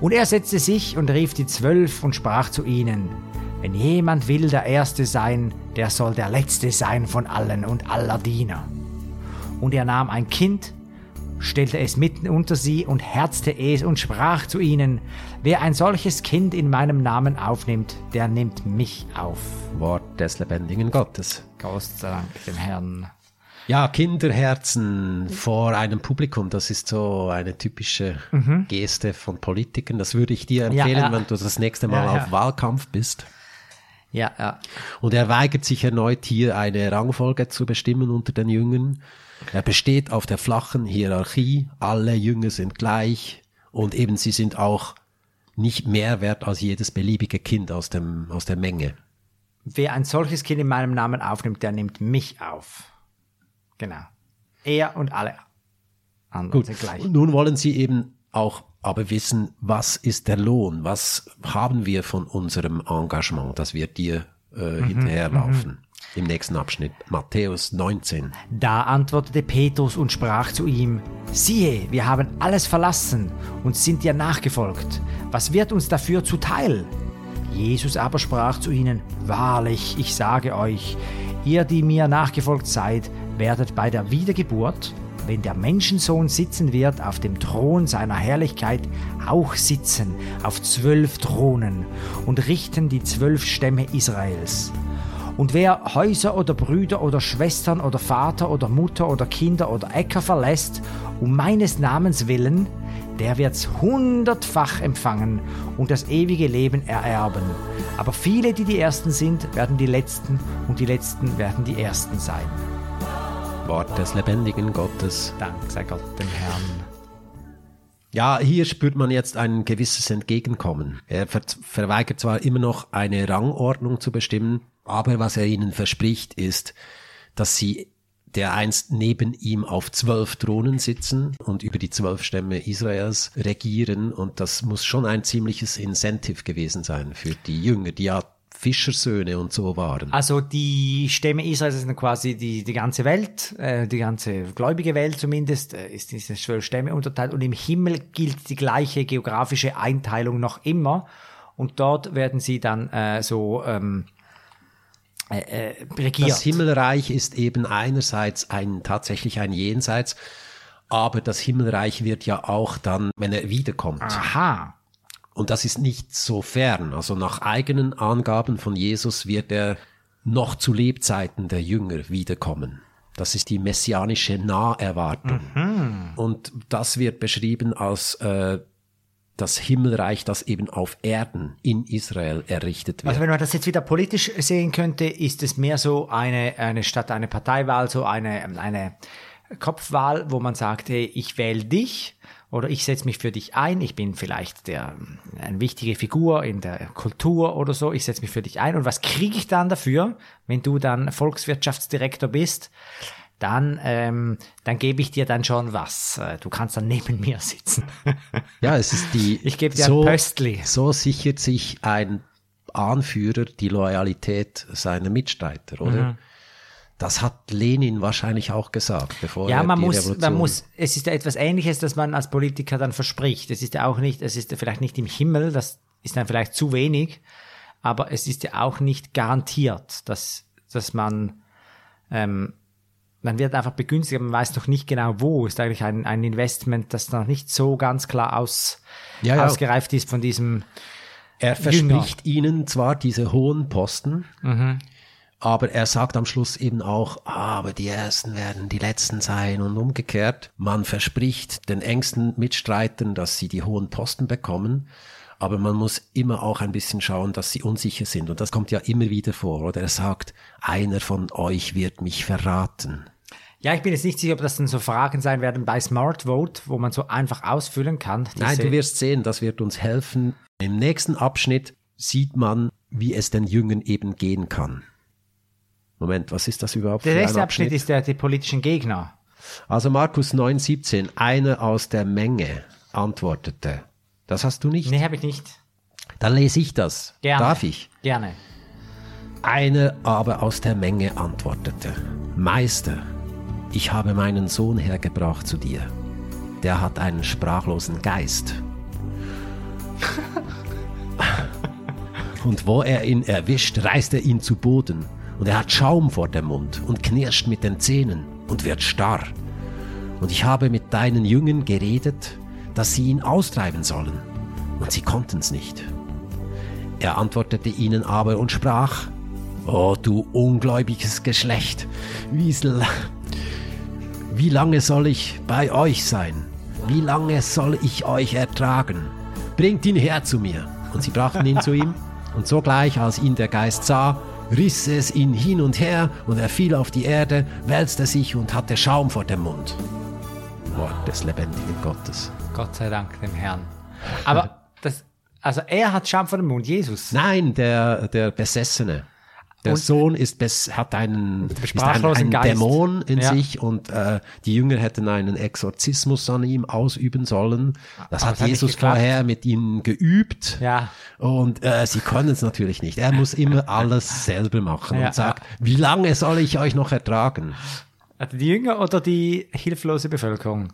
Und er setzte sich und rief die Zwölf und sprach zu ihnen, wenn jemand will der Erste sein, der soll der Letzte sein von allen und aller Diener. Und er nahm ein Kind, stellte es mitten unter sie und herzte es und sprach zu ihnen, wer ein solches Kind in meinem Namen aufnimmt, der nimmt mich auf. Wort des lebendigen Gottes. Gott sei Dank dem Herrn. Ja, Kinderherzen vor einem Publikum, das ist so eine typische Geste von Politikern. Das würde ich dir Mhm. Ja, empfehlen, ja. wenn du das nächste Mal ja. auf Wahlkampf bist. Ja, ja. Und er weigert sich erneut hier eine Rangfolge zu bestimmen unter den Jüngern. Er besteht auf der flachen Hierarchie. Alle Jünger sind gleich und eben sie sind auch nicht mehr wert als jedes beliebige Kind aus dem, aus der Menge. Wer ein solches Kind in meinem Namen aufnimmt, der nimmt mich auf. Genau. Er und alle anderen Gut. sind gleich. Und nun wollen sie eben auch aber wissen, was ist der Lohn? Was haben wir von unserem Engagement, dass wir dir äh, Mhm, hinterherlaufen? Im nächsten Abschnitt, Matthäus 19. Da antwortete Petrus und sprach zu ihm, siehe, wir haben alles verlassen und sind dir nachgefolgt. Was wird uns dafür zuteil? Jesus aber sprach zu ihnen, wahrlich, ich sage euch, ihr, die mir nachgefolgt seid, werdet bei der Wiedergeburt, wenn der Menschensohn sitzen wird auf dem Thron seiner Herrlichkeit, auch sitzen auf zwölf Thronen und richten die zwölf Stämme Israels. Und wer Häuser oder Brüder oder Schwestern oder Vater oder Mutter oder Kinder oder Äcker verlässt, um meines Namens willen, der wird's hundertfach empfangen und das ewige Leben ererben. Aber viele, die die Ersten sind, werden die Letzten und die Letzten werden die Ersten sein. Wort des lebendigen Gottes. Dank sei Gott dem Herrn. Ja, hier spürt man jetzt ein gewisses Entgegenkommen. Er ver verweigert zwar immer noch eine Rangordnung zu bestimmen, aber was er ihnen verspricht ist, dass sie der einst neben ihm auf zwölf Thronen sitzen und über die zwölf Stämme Israels regieren und das muss schon ein ziemliches Incentive gewesen sein für die Jünger, die ja Fischersöhne und so waren. Also die Stämme Israels sind quasi die, die ganze Welt, äh, die ganze gläubige Welt zumindest, äh, ist diese zwölf Stämme unterteilt und im Himmel gilt die gleiche geografische Einteilung noch immer und dort werden sie dann äh, so ähm, äh, äh, regiert. Das Himmelreich ist eben einerseits ein, tatsächlich ein Jenseits, aber das Himmelreich wird ja auch dann, wenn er wiederkommt. Aha. Und das ist nicht so fern. Also nach eigenen Angaben von Jesus wird er noch zu Lebzeiten der Jünger wiederkommen. Das ist die messianische Naherwartung. Und das wird beschrieben als äh, das Himmelreich, das eben auf Erden in Israel errichtet wird. Also wenn man das jetzt wieder politisch sehen könnte, ist es mehr so eine, eine statt eine Parteiwahl, so eine, eine Kopfwahl, wo man sagt, hey, ich wähle dich oder ich setze mich für dich ein, ich bin vielleicht der, eine wichtige Figur in der Kultur oder so, ich setze mich für dich ein und was kriege ich dann dafür, wenn du dann Volkswirtschaftsdirektor bist? Dann, ähm, dann gebe ich dir dann schon was. Äh, Du kannst dann neben mir sitzen. Ja, es ist die. Ich gebe dir so, ein Pöstli. So sichert sich ein Anführer die Loyalität seiner Mitstreiter, oder? Mhm. Das hat Lenin wahrscheinlich auch gesagt, bevor Ja, er man die muss, Revolution. man muss, es ist ja etwas Ähnliches, das man als Politiker dann verspricht. Es ist ja auch nicht, es ist ja vielleicht nicht im Himmel, das ist dann vielleicht zu wenig, aber es ist ja auch nicht garantiert, dass, dass man, ähm, man wird einfach begünstigt, aber man weiß noch nicht genau wo. Ist eigentlich ein, ein Investment, das noch nicht so ganz klar aus, Ja, ja. ausgereift ist von diesem, Er verspricht ihnen zwar diese hohen Posten, Mhm. Aber er sagt am Schluss eben auch, ah, aber die Ersten werden die Letzten sein und umgekehrt. Man verspricht den engsten Mitstreitern, dass sie die hohen Posten bekommen, aber man muss immer auch ein bisschen schauen, dass sie unsicher sind und das kommt ja immer wieder vor. Oder er sagt, einer von euch wird mich verraten. Ja, ich bin jetzt nicht sicher, ob das dann so Fragen sein werden bei Smart Vote, wo man so einfach ausfüllen kann. Nein, du wirst sehen, das wird uns helfen. Im nächsten Abschnitt sieht man, wie es den Jüngern eben gehen kann. Moment, was ist das überhaupt Der nächste Abschnitt Abschnitt? ist der, die politischen Gegner. Also Markus 9,17, einer aus der Menge antwortete. Das hast du nicht? Nee, habe ich nicht. Dann lese ich das. Gerne. Darf ich? Gerne. Einer aber aus der Menge antwortete, Meister, ich habe meinen Sohn hergebracht zu dir. Der hat einen sprachlosen Geist. Und wo er ihn erwischt, reißt er ihn zu Boden. Und er hat Schaum vor dem Mund und knirscht mit den Zähnen und wird starr. Und ich habe mit deinen Jüngern geredet, dass sie ihn austreiben sollen. Und sie konnten es nicht. Er antwortete ihnen aber und sprach, O du ungläubiges Geschlecht, wie, la- wie lange soll ich bei euch sein? Wie lange soll ich euch ertragen? Bringt ihn her zu mir. Und sie brachten ihn zu ihm, und sogleich, als ihn der Geist sah, riss es ihn hin und her, und er fiel auf die Erde, wälzte sich und hatte Schaum vor dem Mund. Wort des lebendigen Gottes. Gott sei Dank dem Herrn. Aber das, also er hat Schaum vor dem Mund, Jesus. Nein, der, der Besessene. Der Und- Sohn ist bes hat einen, ist ein, sprachlosen ein Geist. Dämon in Ja. sich und äh, die Jünger hätten einen Exorzismus an ihm ausüben sollen. Das Aber hat hat nicht Jesus geklappt. vorher mit ihnen geübt. Ja. Und äh, sie können es natürlich nicht. Er muss immer alles selber machen Ja, und sagt, wie lange soll ich euch noch ertragen? Also die Jünger oder die hilflose Bevölkerung?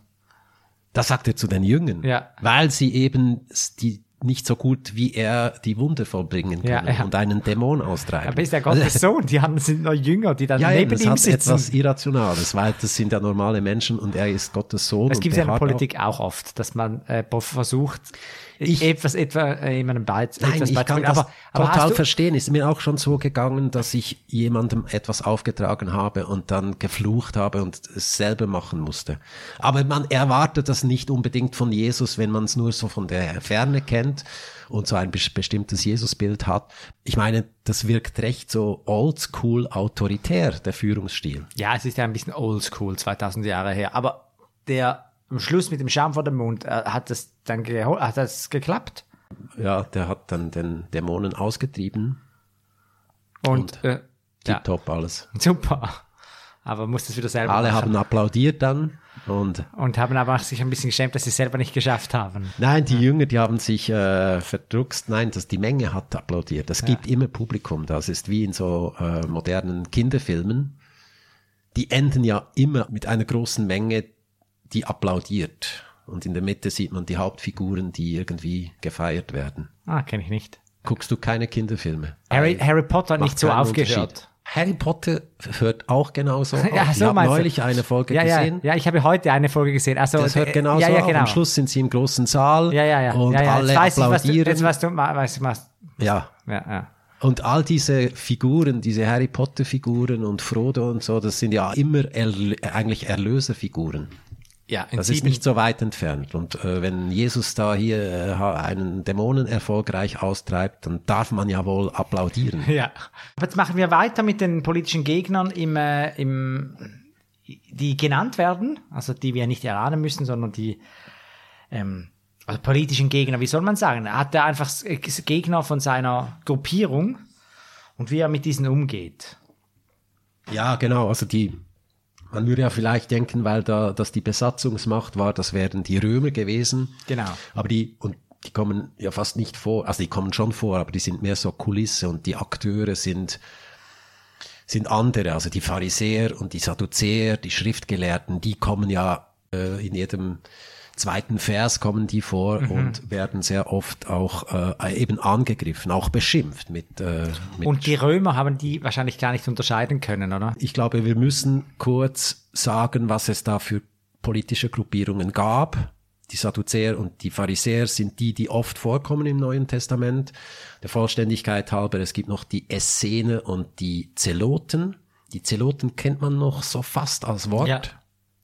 Das sagt er zu den Jüngern, Ja. weil sie eben die nicht so gut wie er die Wunder vollbringen Ja, können ja. und einen Dämon austreiben. Aber ist ja Gottes Sohn, die haben, sind nur Jünger, die dann Ja, ja, neben das ihm hat sitzen. etwas Irrationales, weil das sind ja normale Menschen und er ist Gottes Sohn. Das und gibt es ja in der Politik auch oft, dass man äh, versucht, Ich- etwas etwa äh, jemandem beiz Nein, etwas ich kann das aber, aber total verstehen. Ist mir auch schon so gegangen, dass ich jemandem etwas aufgetragen habe und dann geflucht habe und es selber machen musste. Aber man erwartet das nicht unbedingt von Jesus, wenn man es nur so von der Ferne kennt und so ein bes- bestimmtes Jesusbild hat. Ich meine, das wirkt recht so oldschool autoritär, der Führungsstil. Ja, es ist ja ein bisschen oldschool, 2000 Jahre her. Aber der am Schluss mit dem Schaum vor dem Mund, äh, hat das dann gehol- hat das geklappt? Ja, der hat dann den Dämonen ausgetrieben. Und, äh, ja, Tipptopp alles. super. Aber muss das wieder selber Alle machen. haben applaudiert dann und Und haben aber auch sich ein bisschen geschämt, dass sie es selber nicht geschafft haben. Nein, die Jünger, die haben sich äh, verdruckst. Nein, das, die Menge hat applaudiert. Es gibt immer Publikum. Das ist wie in so äh, modernen Kinderfilmen. Die enden ja immer mit einer großen Menge, die applaudiert. Und in der Mitte sieht man die Hauptfiguren, die irgendwie gefeiert werden. Ah, kenne ich nicht. Guckst du keine Kinderfilme? Harry. Harry Potter nicht so. Unterschied. Harry Potter hört auch genauso auf. Ja, ich so habe meinst du. neulich eine Folge ja, ja, gesehen. ja, ich habe heute eine Folge gesehen. Also, Das hört genauso ja, ja, auf. genau. Am Schluss sind sie im großen Saal Ja, ja, ja. und ja, ja. alle jetzt weiß ich, was du, applaudieren. jetzt weißt du, weißt du, was, ja, ja, ja. Und all diese Figuren, diese Harry Potter Figuren und Frodo und so, das sind ja immer erl eigentlich Erlöserfiguren. Ja, Das ist nicht so weit entfernt. Und äh, wenn Jesus da hier äh, einen Dämonen erfolgreich austreibt, dann darf man ja wohl applaudieren. Ja. Aber jetzt machen wir weiter mit den politischen Gegnern im, äh, im, die genannt werden, also die wir nicht erahnen müssen, sondern die ähm, also politischen Gegner, wie soll man sagen? Er hat er einfach äh, Gegner von seiner Gruppierung und wie er mit diesen umgeht. Ja, genau. Also die, man würde ja vielleicht denken, weil da das die Besatzungsmacht war, das wären die Römer gewesen. Genau. Aber die, und die kommen ja fast nicht vor, also die kommen schon vor, aber die sind mehr so Kulisse und die Akteure sind, sind andere, also die Pharisäer und die Sadduzäer, die Schriftgelehrten, die kommen ja äh, in jedem zweiten Vers kommen die vor Mhm. und werden sehr oft auch äh, eben angegriffen, auch beschimpft mit, äh, mit Und die Römer haben die wahrscheinlich gar nicht unterscheiden können, oder? ich glaube, wir müssen kurz sagen, was es da für politische Gruppierungen gab. Die Sadduzäer und die Pharisäer sind die, die oft vorkommen im Neuen Testament. Der Vollständigkeit halber, es gibt noch die Essene und die Zeloten. Die Zeloten kennt man noch so fast als Wort. Ja.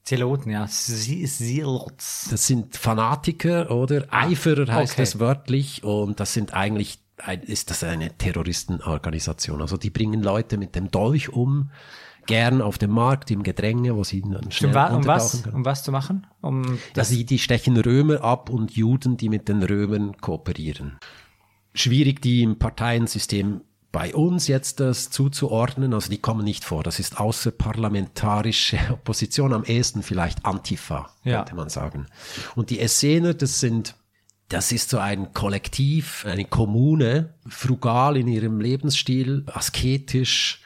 Zeloten, ja. Sie- Zealots. Das sind Fanatiker oder Eiferer heißt okay. es wörtlich und das sind eigentlich ist das eine Terroristenorganisation. Also die bringen Leute mit dem Dolch um, gern auf dem Markt im Gedränge, wo sie dann schnell um, wa um, was, können. um was zu machen? Um dass sie, die stechen Römer ab und Juden, die mit den Römern kooperieren. Schwierig, die im Parteiensystem bei uns jetzt das zuzuordnen, also die kommen nicht vor. Das ist außerparlamentarische Opposition, am ehesten vielleicht Antifa, Ja. könnte man sagen. Und die Essener, das sind, das ist so ein Kollektiv, eine Kommune, frugal in ihrem Lebensstil, asketisch.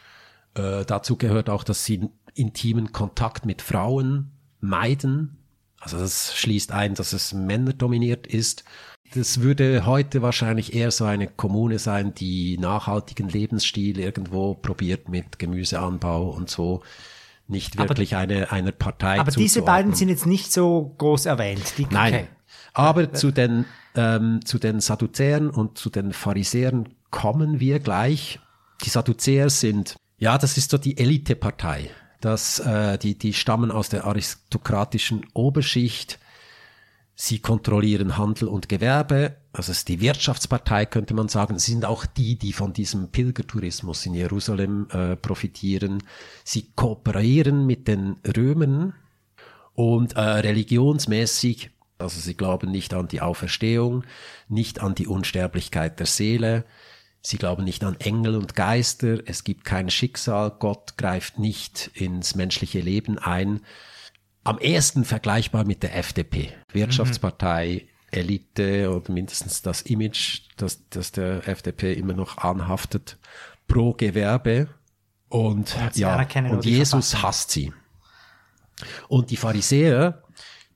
Äh, dazu gehört auch, dass sie intimen Kontakt mit Frauen meiden. Also das schließt ein, dass es männerdominiert ist. Das würde heute wahrscheinlich eher so eine Kommune sein, die nachhaltigen Lebensstil irgendwo probiert mit Gemüseanbau und so. Nicht Aber- wirklich eine, einer Partei Aber diese beiden sind jetzt nicht so groß erwähnt. Die, Nein. okay. Aber zu den, ähm, zu den Sadduzäern und zu den Pharisäern kommen wir gleich. Die Sadduzäer sind, ja, das ist so die Elitepartei. Das, äh, die, die stammen aus der aristokratischen Oberschicht. Sie kontrollieren Handel und Gewerbe. Also es ist die Wirtschaftspartei, könnte man sagen. Sie sind auch die, die von diesem Pilgertourismus in Jerusalem äh, profitieren. Sie kooperieren mit den Römern und äh, religionsmäßig, also sie glauben nicht an die Auferstehung, nicht an die Unsterblichkeit der Seele, sie glauben nicht an Engel und Geister, es gibt kein Schicksal, Gott greift nicht ins menschliche Leben ein. Am ehesten vergleichbar mit der FDP, Wirtschaftspartei, Elite oder mindestens das Image, das, das der FDP immer noch anhaftet, pro Gewerbe. Und ja, und Jesus hasst sie. Und die Pharisäer,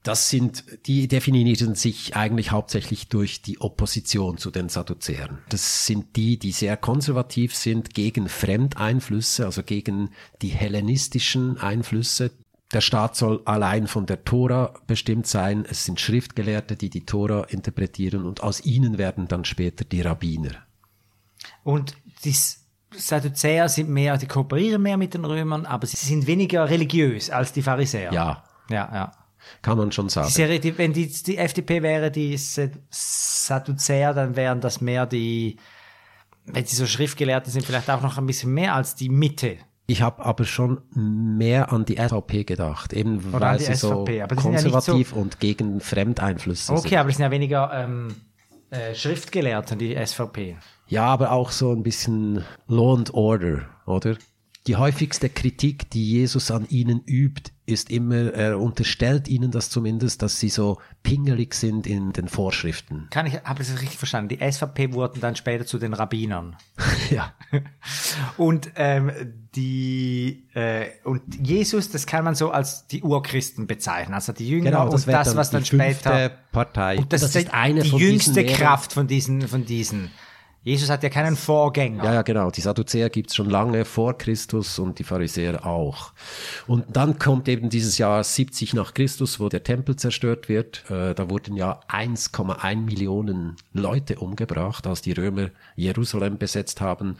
das sind, die definieren sich eigentlich hauptsächlich durch die Opposition zu den Sadduzäern. Das sind die, die sehr konservativ sind gegen Fremdeinflüsse, also gegen die hellenistischen Einflüsse. Der Staat soll allein von der Tora bestimmt sein. Es sind Schriftgelehrte, die die Tora interpretieren und aus ihnen werden dann später die Rabbiner. Und die Sadduzäer sind mehr, die kooperieren mehr mit den Römern, aber sie sind weniger religiös als die Pharisäer. Ja, Ja, ja. kann man schon sagen. Die wenn die, die FDP wäre die Sa- Sadduzäer, dann wären das mehr die, wenn sie so Schriftgelehrte sind, vielleicht auch noch ein bisschen mehr als die Mitte. Ich habe aber schon mehr an die SVP gedacht, eben Oder weil sie so SVP, die sind ja konservativ und gegen Fremdeinflüsse Okay, sind. aber das sind ja weniger ähm, äh, Schriftgelehrte, die SVP. Ja, aber auch so ein bisschen Law and Order, oder? Die häufigste Kritik, die Jesus an ihnen übt, ist immer, er unterstellt ihnen das zumindest, dass sie so pingelig sind in den Vorschriften. Kann ich, habe ich das richtig verstanden? Die SVP wurden dann später zu den Rabbinern. ja. Und ähm, die äh, und Jesus, das kann man so als die Urchristen bezeichnen, also die Jünger Genau, das und das, was dann später Partei. und das, das ist ist eine die jüngste Kraft von diesen von diesen. Jesus hat ja keinen Vorgänger. Ja, ja, genau. Die Sadduzäer gibt's schon lange vor Christus und die Pharisäer auch. Und dann kommt eben dieses Jahr 70 nach Christus, wo der Tempel zerstört wird. Äh, da wurden ja 1,1 Millionen Leute umgebracht, als die Römer Jerusalem besetzt haben,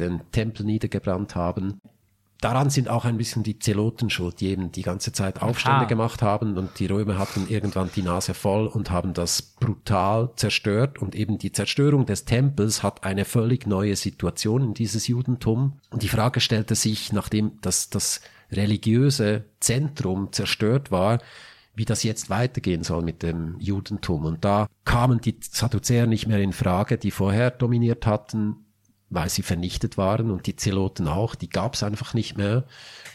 den Tempel niedergebrannt haben. Daran sind auch ein bisschen die Zeloten schuld, die eben die ganze Zeit Aufstände Ah. gemacht haben und die Römer hatten irgendwann die Nase voll und haben das brutal zerstört und eben die Zerstörung des Tempels hat eine völlig neue Situation in dieses Judentum und die Frage stellte sich, nachdem das, das religiöse Zentrum zerstört war, wie das jetzt weitergehen soll mit dem Judentum. Und da kamen die Sadduzäer nicht mehr in Frage, die vorher dominiert hatten, weil sie vernichtet waren und die Zeloten auch, die gab es einfach nicht mehr.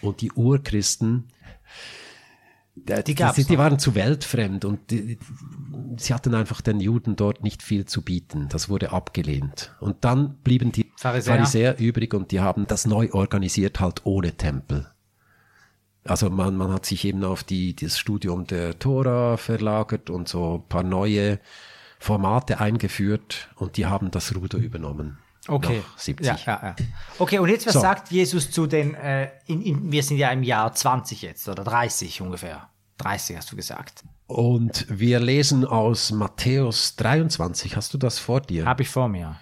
Und die Urchristen, die, die, gab's die, die waren zu weltfremd und sie hatten einfach den Juden dort nicht viel zu bieten. Das wurde abgelehnt. Und dann blieben die Pharisäer. Pharisäer, übrig und die haben das neu organisiert, halt ohne Tempel. Also man, man hat sich eben auf die, das Studium der Tora verlagert und so ein paar neue Formate eingeführt und die haben das Ruder übernommen. Okay. Nach 70. Ja, ja, ja. Okay, und jetzt was So. sagt Jesus zu den, äh, in, in, wir sind ja im Jahr 20 jetzt oder 30 ungefähr. 30 hast du gesagt. Und wir lesen aus Matthäus 23. Hast du das vor dir? Habe ich vor mir.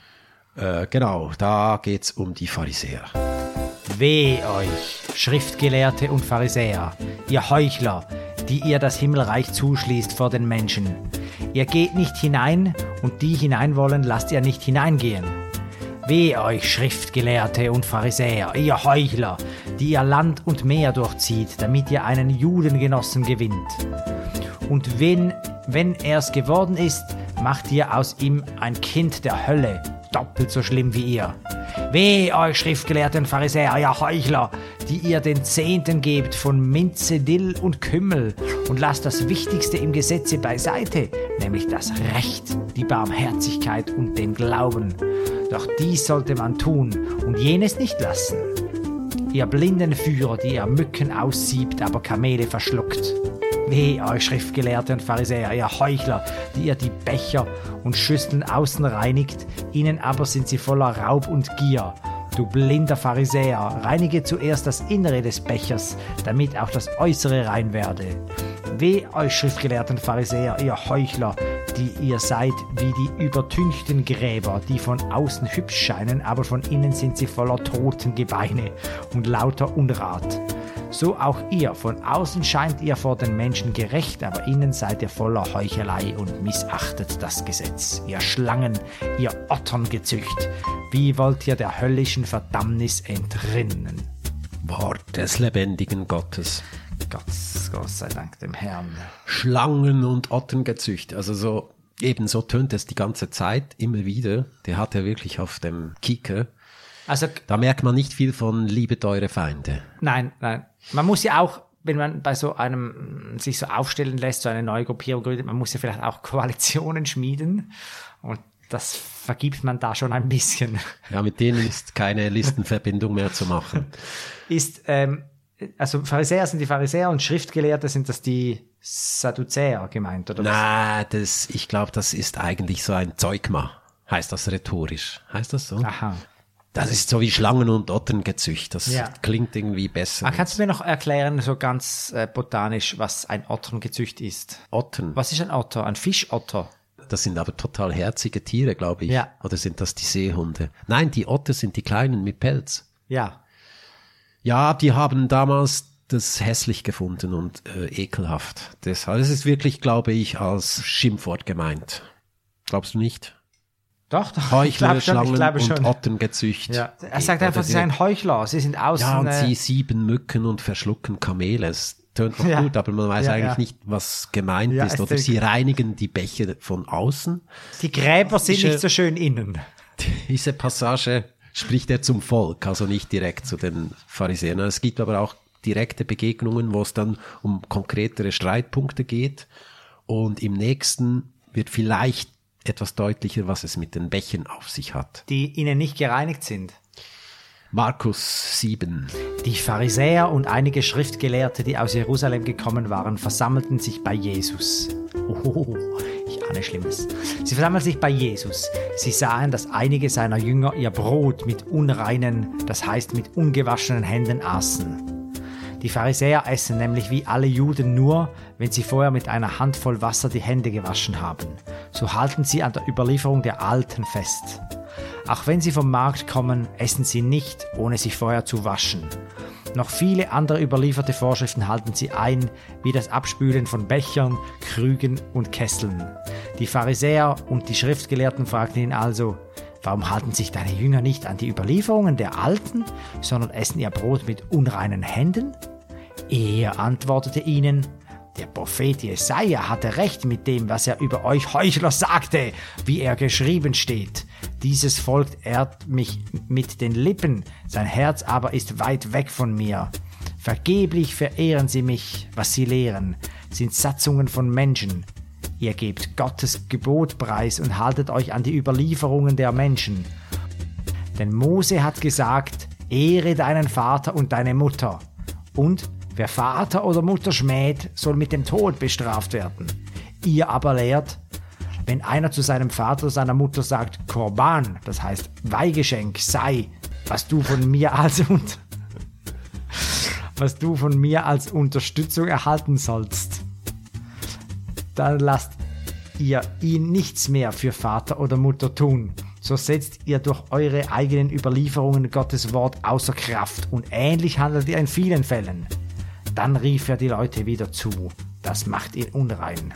Äh, genau, da geht's um die Pharisäer. Weh euch, Schriftgelehrte und Pharisäer, ihr Heuchler, die ihr das Himmelreich zuschließt vor den Menschen. Ihr geht nicht hinein und die hinein wollen, lasst ihr nicht hineingehen. Weh euch, Schriftgelehrte und Pharisäer, ihr Heuchler, die ihr Land und Meer durchzieht, damit ihr einen Judengenossen gewinnt. Und wenn, wenn er's geworden ist, macht ihr aus ihm ein Kind der Hölle, doppelt so schlimm wie ihr. Weh euch Schriftgelehrten Pharisäer, ihr Heuchler, die ihr den Zehnten gebt von Minze, Dill und Kümmel und lasst das Wichtigste im Gesetze beiseite, nämlich das Recht, die Barmherzigkeit und den Glauben. Doch dies sollte man tun und jenes nicht lassen. Ihr blinden Führer, die ihr Mücken aussiebt, aber Kamele verschluckt. Weh euch Schriftgelehrte und Pharisäer, ihr Heuchler, die ihr die Becher und Schüsseln außen reinigt, innen aber sind sie voller Raub und Gier. Du blinder Pharisäer, reinige zuerst das Innere des Bechers, damit auch das Äußere rein werde. Weh euch schriftgelehrten Pharisäer, ihr Heuchler, die ihr seid wie die übertünchten Gräber, die von außen hübsch scheinen, aber von innen sind sie voller toten Gebeine und lauter Unrat. So auch ihr, von außen scheint ihr vor den Menschen gerecht, aber innen seid ihr voller Heuchelei und missachtet das Gesetz. Ihr Schlangen, ihr Otterngezücht, wie wollt ihr der höllischen Verdammnis entrinnen? Wort des lebendigen Gottes. Gott, Gott sei Dank dem Herrn. Schlangen und Otterngezücht. Also so, ebenso tönt es die ganze Zeit, immer wieder. Der hat ja wirklich auf dem Kicker. Also, Da merkt man nicht viel von Liebet eure Feinde. nein, nein. Man muss ja auch, wenn man bei so einem sich so aufstellen lässt, so eine neue Gruppierung gründet, man muss ja vielleicht auch Koalitionen schmieden. Und das vergibt man da schon ein bisschen. Ja, mit denen ist keine Listenverbindung mehr zu machen. Ist, ähm, also Pharisäer sind die Pharisäer und Schriftgelehrte sind das die Sadduzäer gemeint, oder? Na, das, ich glaube, das ist eigentlich so ein Zeugma. Heißt das rhetorisch? Heißt das so? Aha. Das ist so wie Schlangen und Otterngezücht. Das Ja. klingt irgendwie besser. Ah, kannst du mir noch erklären, so ganz äh, botanisch, was ein Otterngezücht ist? Ottern. Was ist ein Otter? Ein Fischotter? Das sind aber total herzige Tiere, glaube ich. Ja. Oder sind das die Seehunde? Nein, die Otter sind die kleinen mit Pelz. Ja. Ja, die haben damals das hässlich gefunden und äh, ekelhaft. Deshalb es ist wirklich, glaube ich, als Schimpfwort gemeint. Glaubst du nicht? Doch, doch. ich Heuchler, glaube schon. Ich Schlangen glaube und schon. Ottengezücht. Ja. Er sagt Oder einfach, sie sind Heuchler. Sie sind außen. Ja, und äh, sie sieben Mücken und verschlucken Kamele. Es tönt noch Ja. gut, aber man weiß Ja, eigentlich nicht, was gemeint ist. Oder sie reinigen die Bäche von außen. die Gräber sind Diese- nicht so schön innen. Diese Passage spricht er zum Volk, also nicht direkt zu den Pharisäern. Es gibt aber auch direkte Begegnungen, wo es dann um konkretere Streitpunkte geht. Und im nächsten wird vielleicht etwas deutlicher, was es mit den Bächen auf sich hat. Die innen nicht gereinigt sind. Markus 7. Die Pharisäer und einige Schriftgelehrte, die aus Jerusalem gekommen waren, versammelten sich bei Jesus. Oh, ich ahne Schlimmes. Sie versammelten sich bei Jesus. Sie sahen, dass einige seiner Jünger ihr Brot mit unreinen, das heißt mit ungewaschenen Händen aßen. Die Pharisäer essen nämlich wie alle Juden nur, wenn sie vorher mit einer Handvoll Wasser die Hände gewaschen haben. So halten sie an der Überlieferung der Alten fest. Auch wenn sie vom Markt kommen, essen sie nicht, ohne sich vorher zu waschen. Noch viele andere überlieferte Vorschriften halten sie ein, wie das Abspülen von Bechern, Krügen und Kesseln. Die Pharisäer und die Schriftgelehrten fragten ihn also, warum halten sich deine Jünger nicht an die Überlieferungen der Alten, sondern essen ihr Brot mit unreinen Händen? Er antwortete ihnen, der Prophet Jesaja hatte recht mit dem, was er über euch Heuchler sagte, wie er geschrieben steht. Dieses Volk ehrt mich mit den Lippen, sein Herz aber ist weit weg von mir. Vergeblich verehren sie mich, was sie lehren, sind Satzungen von Menschen. Ihr gebt Gottes Gebot preis und haltet euch an die Überlieferungen der Menschen. Denn Mose hat gesagt, ehre deinen Vater und deine Mutter. Und wer Vater oder Mutter schmäht, soll mit dem Tod bestraft werden. Ihr aber lehrt, wenn einer zu seinem Vater oder seiner Mutter sagt, Korban, das heißt Weihgeschenk, sei, was du von mir als und was du von mir als Unterstützung erhalten sollst, dann lasst ihr ihn nichts mehr für Vater oder Mutter tun. So setzt ihr durch eure eigenen Überlieferungen Gottes Wort außer Kraft und ähnlich handelt ihr in vielen Fällen. Dann rief er die Leute wieder zu. Das macht ihn unrein.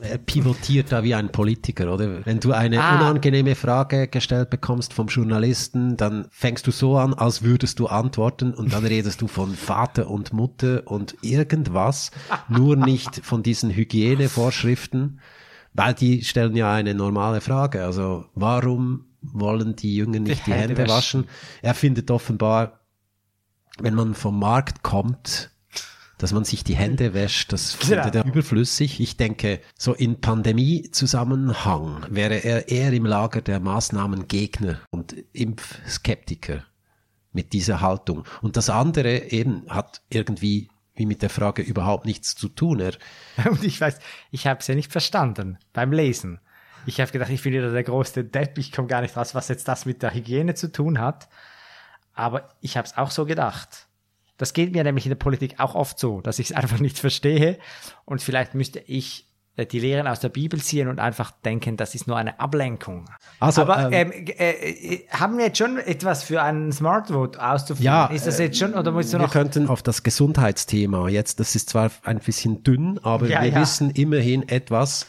er pivotiert da wie ein Politiker, oder? Wenn du eine Ah. unangenehme Frage gestellt bekommst vom Journalisten, dann fängst du so an, als würdest du antworten und dann redest du von Vater und Mutter und irgendwas, nur nicht von diesen Hygienevorschriften, weil die stellen ja eine normale Frage. Also warum wollen die Jungen nicht die, Die Hände, Hände waschen? Er findet offenbar, wenn man vom Markt kommt, dass man sich die Hände wäscht, das findet Genau. er überflüssig. Ich denke, so in Pandemie-Zusammenhang wäre er eher im Lager der Maßnahmengegner und Impfskeptiker mit dieser Haltung. Und das andere eben hat irgendwie wie mit der Frage überhaupt nichts zu tun. Er, Und ich weiß, ich habe es ja nicht verstanden beim Lesen. Ich habe gedacht, ich bin wieder der größte Depp, ich komme gar nicht raus, was jetzt das mit der Hygiene zu tun hat. Aber ich habe es auch so gedacht. Das geht mir nämlich in der Politik auch oft so, dass ich es einfach nicht verstehe. Und vielleicht müsste ich äh, die Lehren aus der Bibel ziehen und einfach denken, das ist nur eine Ablenkung. Also, Aber ähm, ähm, äh, äh, haben wir jetzt schon etwas für einen Smart Vote auszuführen? Ja, ist das jetzt schon oder musst du wir noch? könnten auf das Gesundheitsthema jetzt, das ist zwar ein bisschen dünn, aber Ja, wir ja. wissen immerhin etwas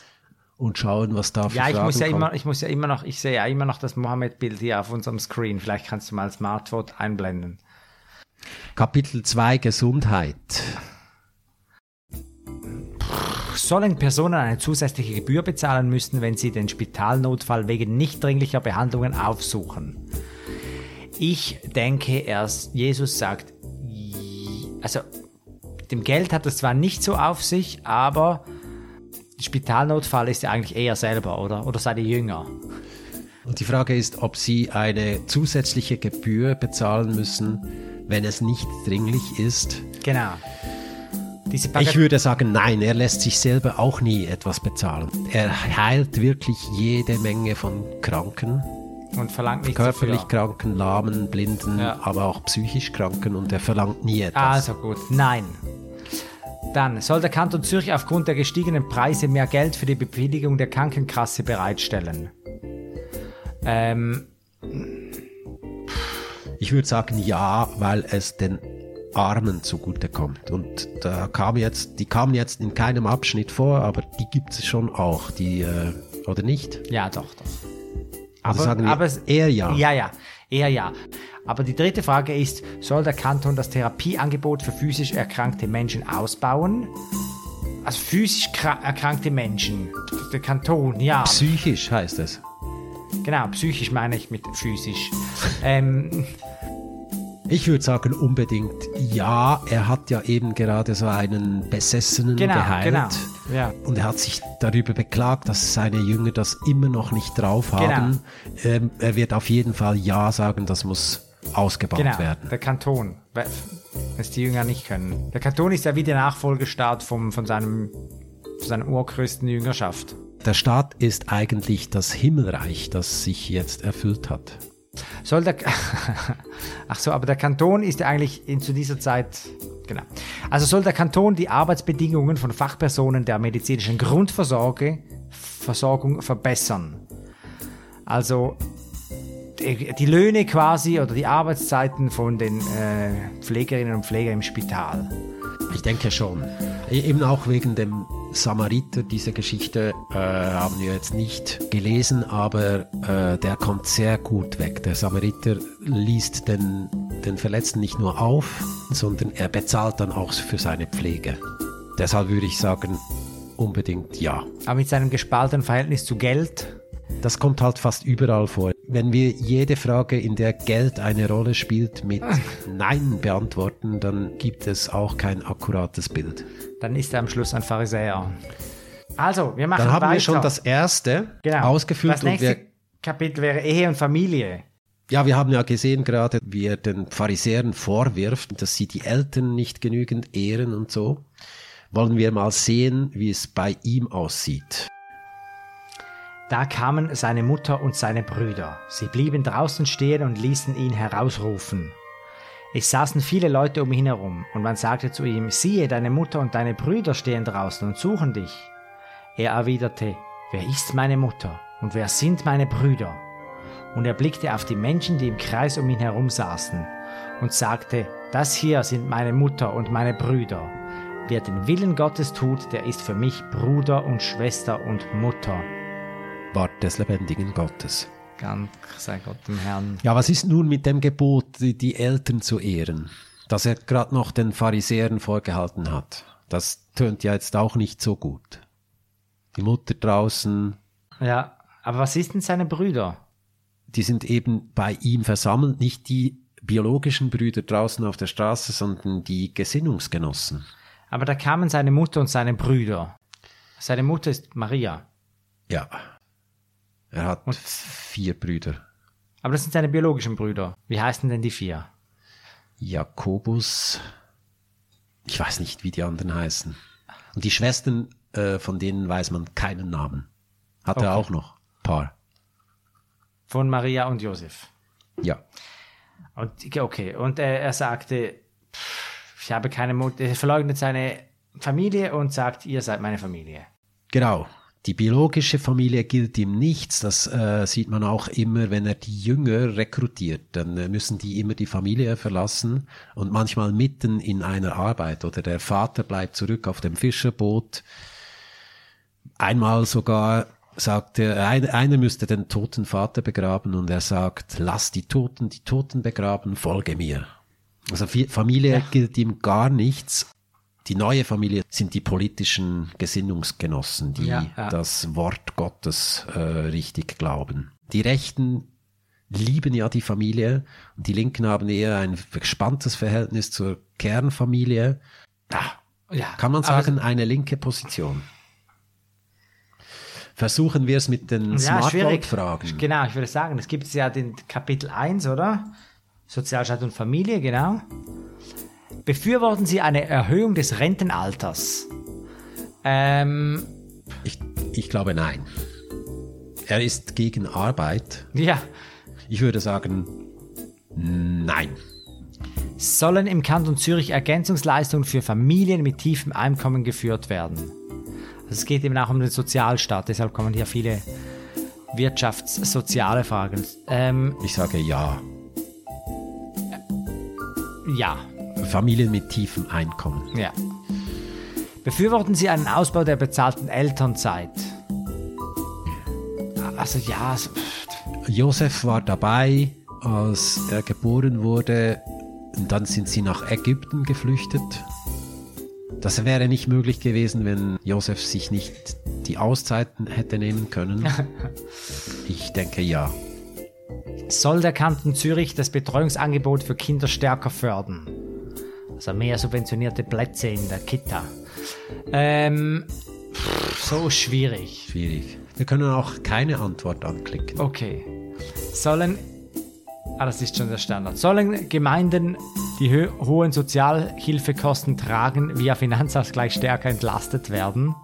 und schauen, was da für Ja, ich Fragen muss ja kommen. immer, ich muss ja immer noch, ich sehe ja immer noch das Mohammed-Bild hier auf unserem Screen. Vielleicht kannst du mal Smartphone einblenden. Kapitel 2 Gesundheit. Sollen Personen eine zusätzliche Gebühr bezahlen müssen, wenn sie den Spitalnotfall wegen nicht dringlicher Behandlungen aufsuchen? Ich denke erst, Jesus sagt, also dem Geld hat es zwar nicht so auf sich, aber Spitalnotfall ist ja eigentlich eher selber, oder? Oder seid ihr jünger? Und die Frage ist, ob Sie eine zusätzliche Gebühr bezahlen müssen, wenn es nicht dringlich ist. Genau. Ich würde sagen, nein, er lässt sich selber auch nie etwas bezahlen. Er heilt wirklich jede Menge von Kranken, und verlangt nichts körperlich dafür. Kranken, Lahmen, Blinden, Ja. aber auch psychisch Kranken und er verlangt nie etwas. Also gut, nein. Dann soll der Kanton Zürich aufgrund der gestiegenen Preise mehr Geld für die Befriedigung der Krankenkasse bereitstellen. Ähm, Ich würde sagen ja, weil es den Armen zugutekommt. Und da kam jetzt, die kamen jetzt in keinem Abschnitt vor, aber die gibt es schon auch, die, äh, oder nicht? ja, doch, doch. Also sagen wir es- eher ja. Ja, ja, eher ja. Aber die dritte Frage ist, soll der Kanton das Therapieangebot für physisch erkrankte Menschen ausbauen? Also physisch kra- erkrankte Menschen. Der Kanton, ja. Psychisch heißt es. Genau, psychisch meine ich mit physisch. ähm, Ich würde sagen unbedingt ja. Er hat ja eben gerade so einen Besessenen genau, geheilt. genau. Ja. Und er hat sich darüber beklagt, dass seine Jünger das immer noch nicht drauf Genau. haben. Ähm, er wird auf jeden Fall ja sagen, das muss ausgebaut Genau, werden. der Kanton, es die Jünger nicht können. Der Kanton ist ja wie der Nachfolgestaat vom, von, seinem, von seiner urgrößten Jüngerschaft. Der Staat ist eigentlich das Himmelreich, das sich jetzt erfüllt hat. Soll der, ach so, aber der Kanton ist ja eigentlich in, zu dieser Zeit, genau. Also soll der Kanton die Arbeitsbedingungen von Fachpersonen der medizinischen Grundversorgung Versorgung verbessern. Also die, Löhne quasi oder die Arbeitszeiten von den äh, Pflegerinnen und Pflegern im Spital. Ich denke schon. E- Eben auch wegen dem Samariter, diese Geschichte äh, haben wir jetzt nicht gelesen, aber äh, der kommt sehr gut weg. Der Samariter liest den, den Verletzten nicht nur auf, sondern er bezahlt dann auch für seine Pflege. Deshalb würde ich sagen, unbedingt ja. Aber mit seinem gespaltenen Verhältnis zu Geld Das kommt halt fast überall vor. Wenn wir jede Frage, in der Geld eine Rolle spielt, mit Nein beantworten, dann gibt es auch kein akkurates Bild. dann ist er am Schluss ein Pharisäer. Also, wir machen Dann haben weiter. wir schon das erste genau. ausgefüllt. Das nächste Kapitel wäre Ehe und Familie. ja, wir haben ja gesehen gerade, wie er den Pharisäern vorwirft, dass sie die Eltern nicht genügend ehren und so. Wollen wir mal sehen, wie es bei ihm aussieht. Da kamen seine Mutter und seine Brüder. Sie blieben draußen stehen und ließen ihn herausrufen. Es saßen viele Leute um ihn herum, und man sagte zu ihm, siehe, deine Mutter und deine Brüder stehen draußen und suchen dich. Er erwiderte, wer ist meine Mutter und wer sind meine Brüder? Und er blickte auf die Menschen, die im Kreis um ihn herum saßen, und sagte, das hier sind meine Mutter und meine Brüder. Wer den Willen Gottes tut, der ist für mich Bruder und Schwester und Mutter. Wort des lebendigen Gottes. Dank sei Gott dem Herrn. Ja, was ist nun mit dem Gebot, die, die Eltern zu ehren, das er gerade noch den Pharisäern vorgehalten hat? Das tönt ja jetzt auch nicht so gut. Die Mutter draußen, Ja, aber was ist denn seine Brüder? die sind eben bei ihm versammelt, nicht die biologischen Brüder draußen auf der Straße, sondern die Gesinnungsgenossen. Aber da kamen seine Mutter und seine Brüder. Seine Mutter ist Maria. Ja. Er hat vier Brüder. Aber das sind seine biologischen Brüder. Wie heißen denn die vier? Jakobus. Ich weiß nicht, wie die anderen heißen. Und die Schwestern, äh, von denen weiß man keinen Namen. Hat er Okay. auch noch. Paar. Von Maria und Josef. Ja. Und okay, und äh, er sagte, pff, ich habe keine Mutter. Er verleugnet seine Familie und sagt, ihr seid meine Familie. Genau. Die biologische Familie gilt ihm nichts. Das äh, sieht man auch immer, wenn er die Jünger rekrutiert. Dann äh, müssen die immer die Familie verlassen und manchmal mitten in einer Arbeit. Oder der Vater bleibt zurück auf dem Fischerboot. Einmal sogar sagt er, ein, einer müsste den toten Vater begraben und er sagt, lass die Toten die Toten begraben, folge mir. Also Familie gilt ihm gar nichts. Die neue Familie sind die politischen Gesinnungsgenossen, die Ja, ja. das Wort Gottes äh, richtig glauben. Die Rechten lieben ja die Familie und die Linken haben eher ein gespanntes Verhältnis zur Kernfamilie. Ah, Ja, kann man sagen, eine linke Position. Versuchen wir es mit den Ja. Smartphone-Fragen. Genau, ich würde sagen, es gibt ja den Kapitel 1, oder? Sozialstaat und Familie, genau. Befürworten Sie eine Erhöhung des Rentenalters? Ähm, Ich, ich glaube nein. Er ist gegen Arbeit. ja. Ich würde sagen nein. Sollen im Kanton Zürich Ergänzungsleistungen für Familien mit tiefem Einkommen geführt werden? Also es geht eben auch um den Sozialstaat, deshalb kommen hier viele wirtschaftssoziale Fragen. Ähm, Ich sage ja. ja, Familien mit tiefem Einkommen. ja. Befürworten Sie einen Ausbau der bezahlten Elternzeit? Also ja, Josef war dabei, als er geboren wurde. Und dann sind sie nach Ägypten geflüchtet. Das wäre nicht möglich gewesen, wenn Josef sich nicht die Auszeiten hätte nehmen können. Ich denke ja. soll der Kanton Zürich das Betreuungsangebot für Kinder stärker fördern? Also mehr subventionierte Plätze in der Kita. Ähm, pff, so schwierig. Schwierig. Wir können auch keine Antwort anklicken. Okay. Sollen, ah, das ist schon der Standard. Sollen Gemeinden die hö- hohen Sozialhilfekosten tragen, via Finanzausgleich stärker entlastet werden?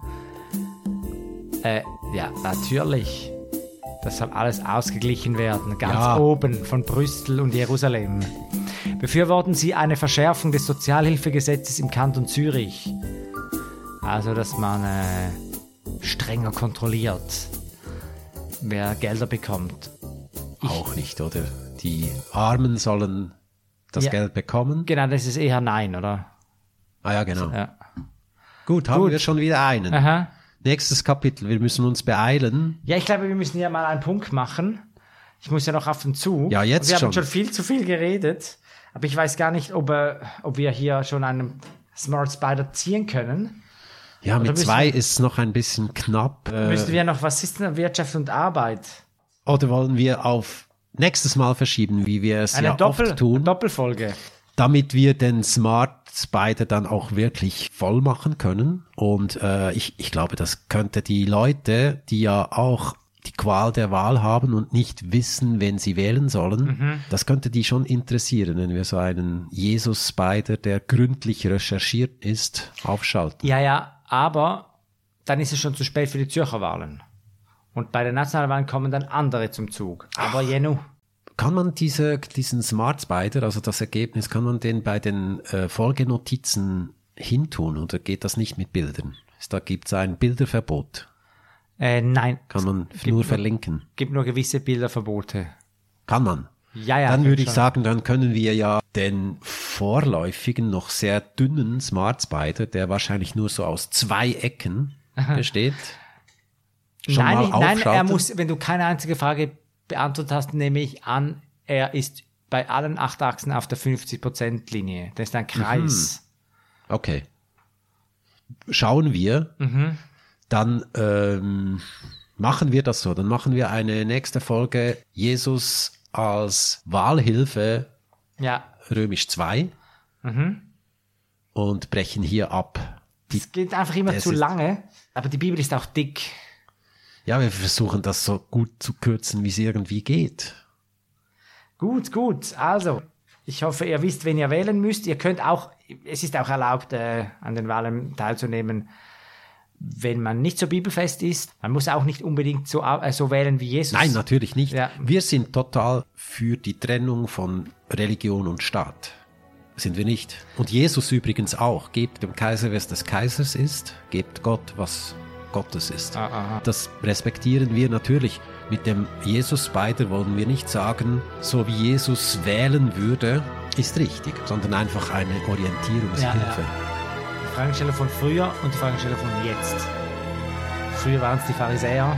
Äh, ja, natürlich. Das soll alles ausgeglichen werden, ganz Ja. oben von Brüssel und Jerusalem. Befürworten Sie eine Verschärfung des Sozialhilfegesetzes im Kanton Zürich? Also, dass man äh, strenger kontrolliert, wer Gelder bekommt. Auch nicht, oder? Die Armen sollen das Ja. Geld bekommen. Genau, das ist eher Nein, oder? Ah ja, genau. Ja. Gut, haben Gut. wir schon wieder einen. Aha. Nächstes Kapitel, wir müssen uns beeilen. Ja, ich glaube, wir müssen ja mal einen Punkt machen. Ich muss ja noch auf den Zug. Ja, jetzt wir schon. haben schon viel zu viel geredet. Aber ich weiß gar nicht, ob, äh, ob wir hier schon einen Smart Spider ziehen können. Ja, mit müssen zwei wir- ist es noch ein bisschen knapp. Äh, Müssen wir noch, was ist denn Wirtschaft und Arbeit? Oder wollen wir auf nächstes Mal verschieben, wie wir es Eine ja Doppel oft tun, Doppelfolge. damit wir den Smart Spider dann auch wirklich voll machen können. Und äh, ich, ich glaube, das könnte die Leute, die ja auch die Qual der Wahl haben und nicht wissen, wen sie wählen sollen, Mhm. das könnte die schon interessieren, wenn wir so einen Jesus Spider, der gründlich recherchiert ist, aufschalten. Ja, ja, aber dann ist es schon zu spät für die Zürcher Wahlen. Und bei den Nationalwahlen kommen dann andere zum Zug. Aber Jenu. Kann man diese, diesen Smart Spider, also das Ergebnis, kann man den bei den äh, Folgenotizen hintun oder geht das nicht mit Bildern? Da gibt es ein Bilderverbot. Äh, nein, Kann man nur verlinken. gibt nur gewisse Bilderverbote. Kann man. Ja, ja. dann würde ich schon. sagen, dann können wir ja den vorläufigen, noch sehr dünnen Smart Spider, der wahrscheinlich nur so aus zwei Ecken besteht. Schon nein, mal nein, er muss, wenn du keine einzige Frage beantwortet hast, nehme ich an, er ist bei allen acht Achsen auf der 50%-Linie. Das ist ein Kreis. Mhm. Okay. Schauen wir. Mhm. Dann ähm, machen wir das so. Dann machen wir eine nächste Folge Jesus als Wahlhilfe ja. römisch 2 mhm. und brechen hier ab. Es geht einfach immer zu lange, aber die Bibel ist auch dick. Ja, wir versuchen das so gut zu kürzen, wie es irgendwie geht. Gut, gut. Also, ich hoffe, ihr wisst, wen ihr wählen müsst. Ihr könnt auch, es ist auch erlaubt, äh, an den Wahlen teilzunehmen, wenn man nicht so bibelfest ist. Man muss auch nicht unbedingt so, äh, so wählen wie Jesus. Nein, natürlich nicht. Ja. Wir sind total für die Trennung von Religion und Staat. Sind wir nicht. Und Jesus übrigens auch. Gebt dem Kaiser, was des Kaisers ist. Gebt Gott, was Gottes ist. Ah, ah, ah. Das respektieren wir natürlich. Mit dem Jesus-Spider wollen wir nicht sagen, so wie Jesus wählen würde, ist richtig, sondern einfach eine Orientierungshilfe. Ja, ja. Die Fragestellung von früher und die Fragestellung von jetzt. Früher waren es die Pharisäer,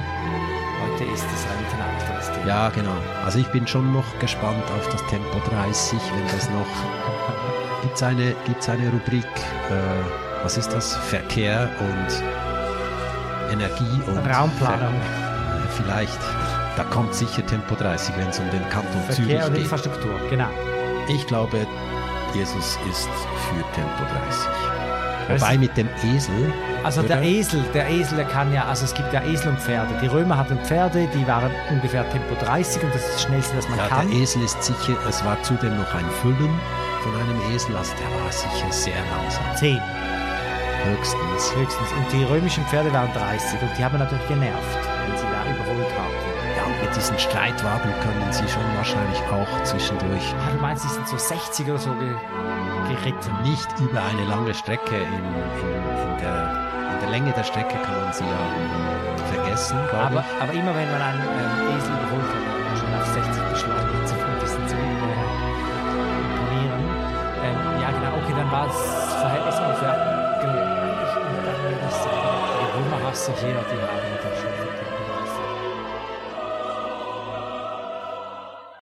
heute ist es ein internationales Thema. Ja, genau. Also ich bin schon noch gespannt auf das Tempo 30, wenn das noch... Gibt es eine, gibt's eine Rubrik, äh, was ist das? Verkehr und Energie und Raumplanung. Ver vielleicht. Da kommt sicher Tempo 30, wenn es um den Kanton Verkehr Zürich und Infrastruktur, genau. Ich glaube, Jesus ist für Tempo 30. Wobei mit dem Esel. Also der Esel, der Esel, der kann ja, also es gibt ja Esel und Pferde. Die Römer hatten Pferde, die waren ungefähr Tempo 30 und das ist das Schnellste, was man ja, kann. Der Esel ist sicher, es war zudem noch ein Füllen von einem Esel, also der war sicher sehr langsam. Zehn. Höchstens. Höchstens. Und die römischen Pferde waren 30 und die haben natürlich genervt, wenn sie da überholt haben. Ja, und mit diesen Streitwagen können sie schon wahrscheinlich auch zwischendurch. Ah, du meinst, sie sind so 60 oder so ge geritten? Nicht über eine lange Strecke. In, in, in, der, in der Länge der Strecke kann man sie ja vergessen, aber, ich. aber immer wenn man einen ähm, Esel überholt hat, man schon auf 60 beschleunigt, so ein bisschen zu äh, imponieren. Ähm, ja, genau, okay, dann war das Verhältnis seguir ao Teatro.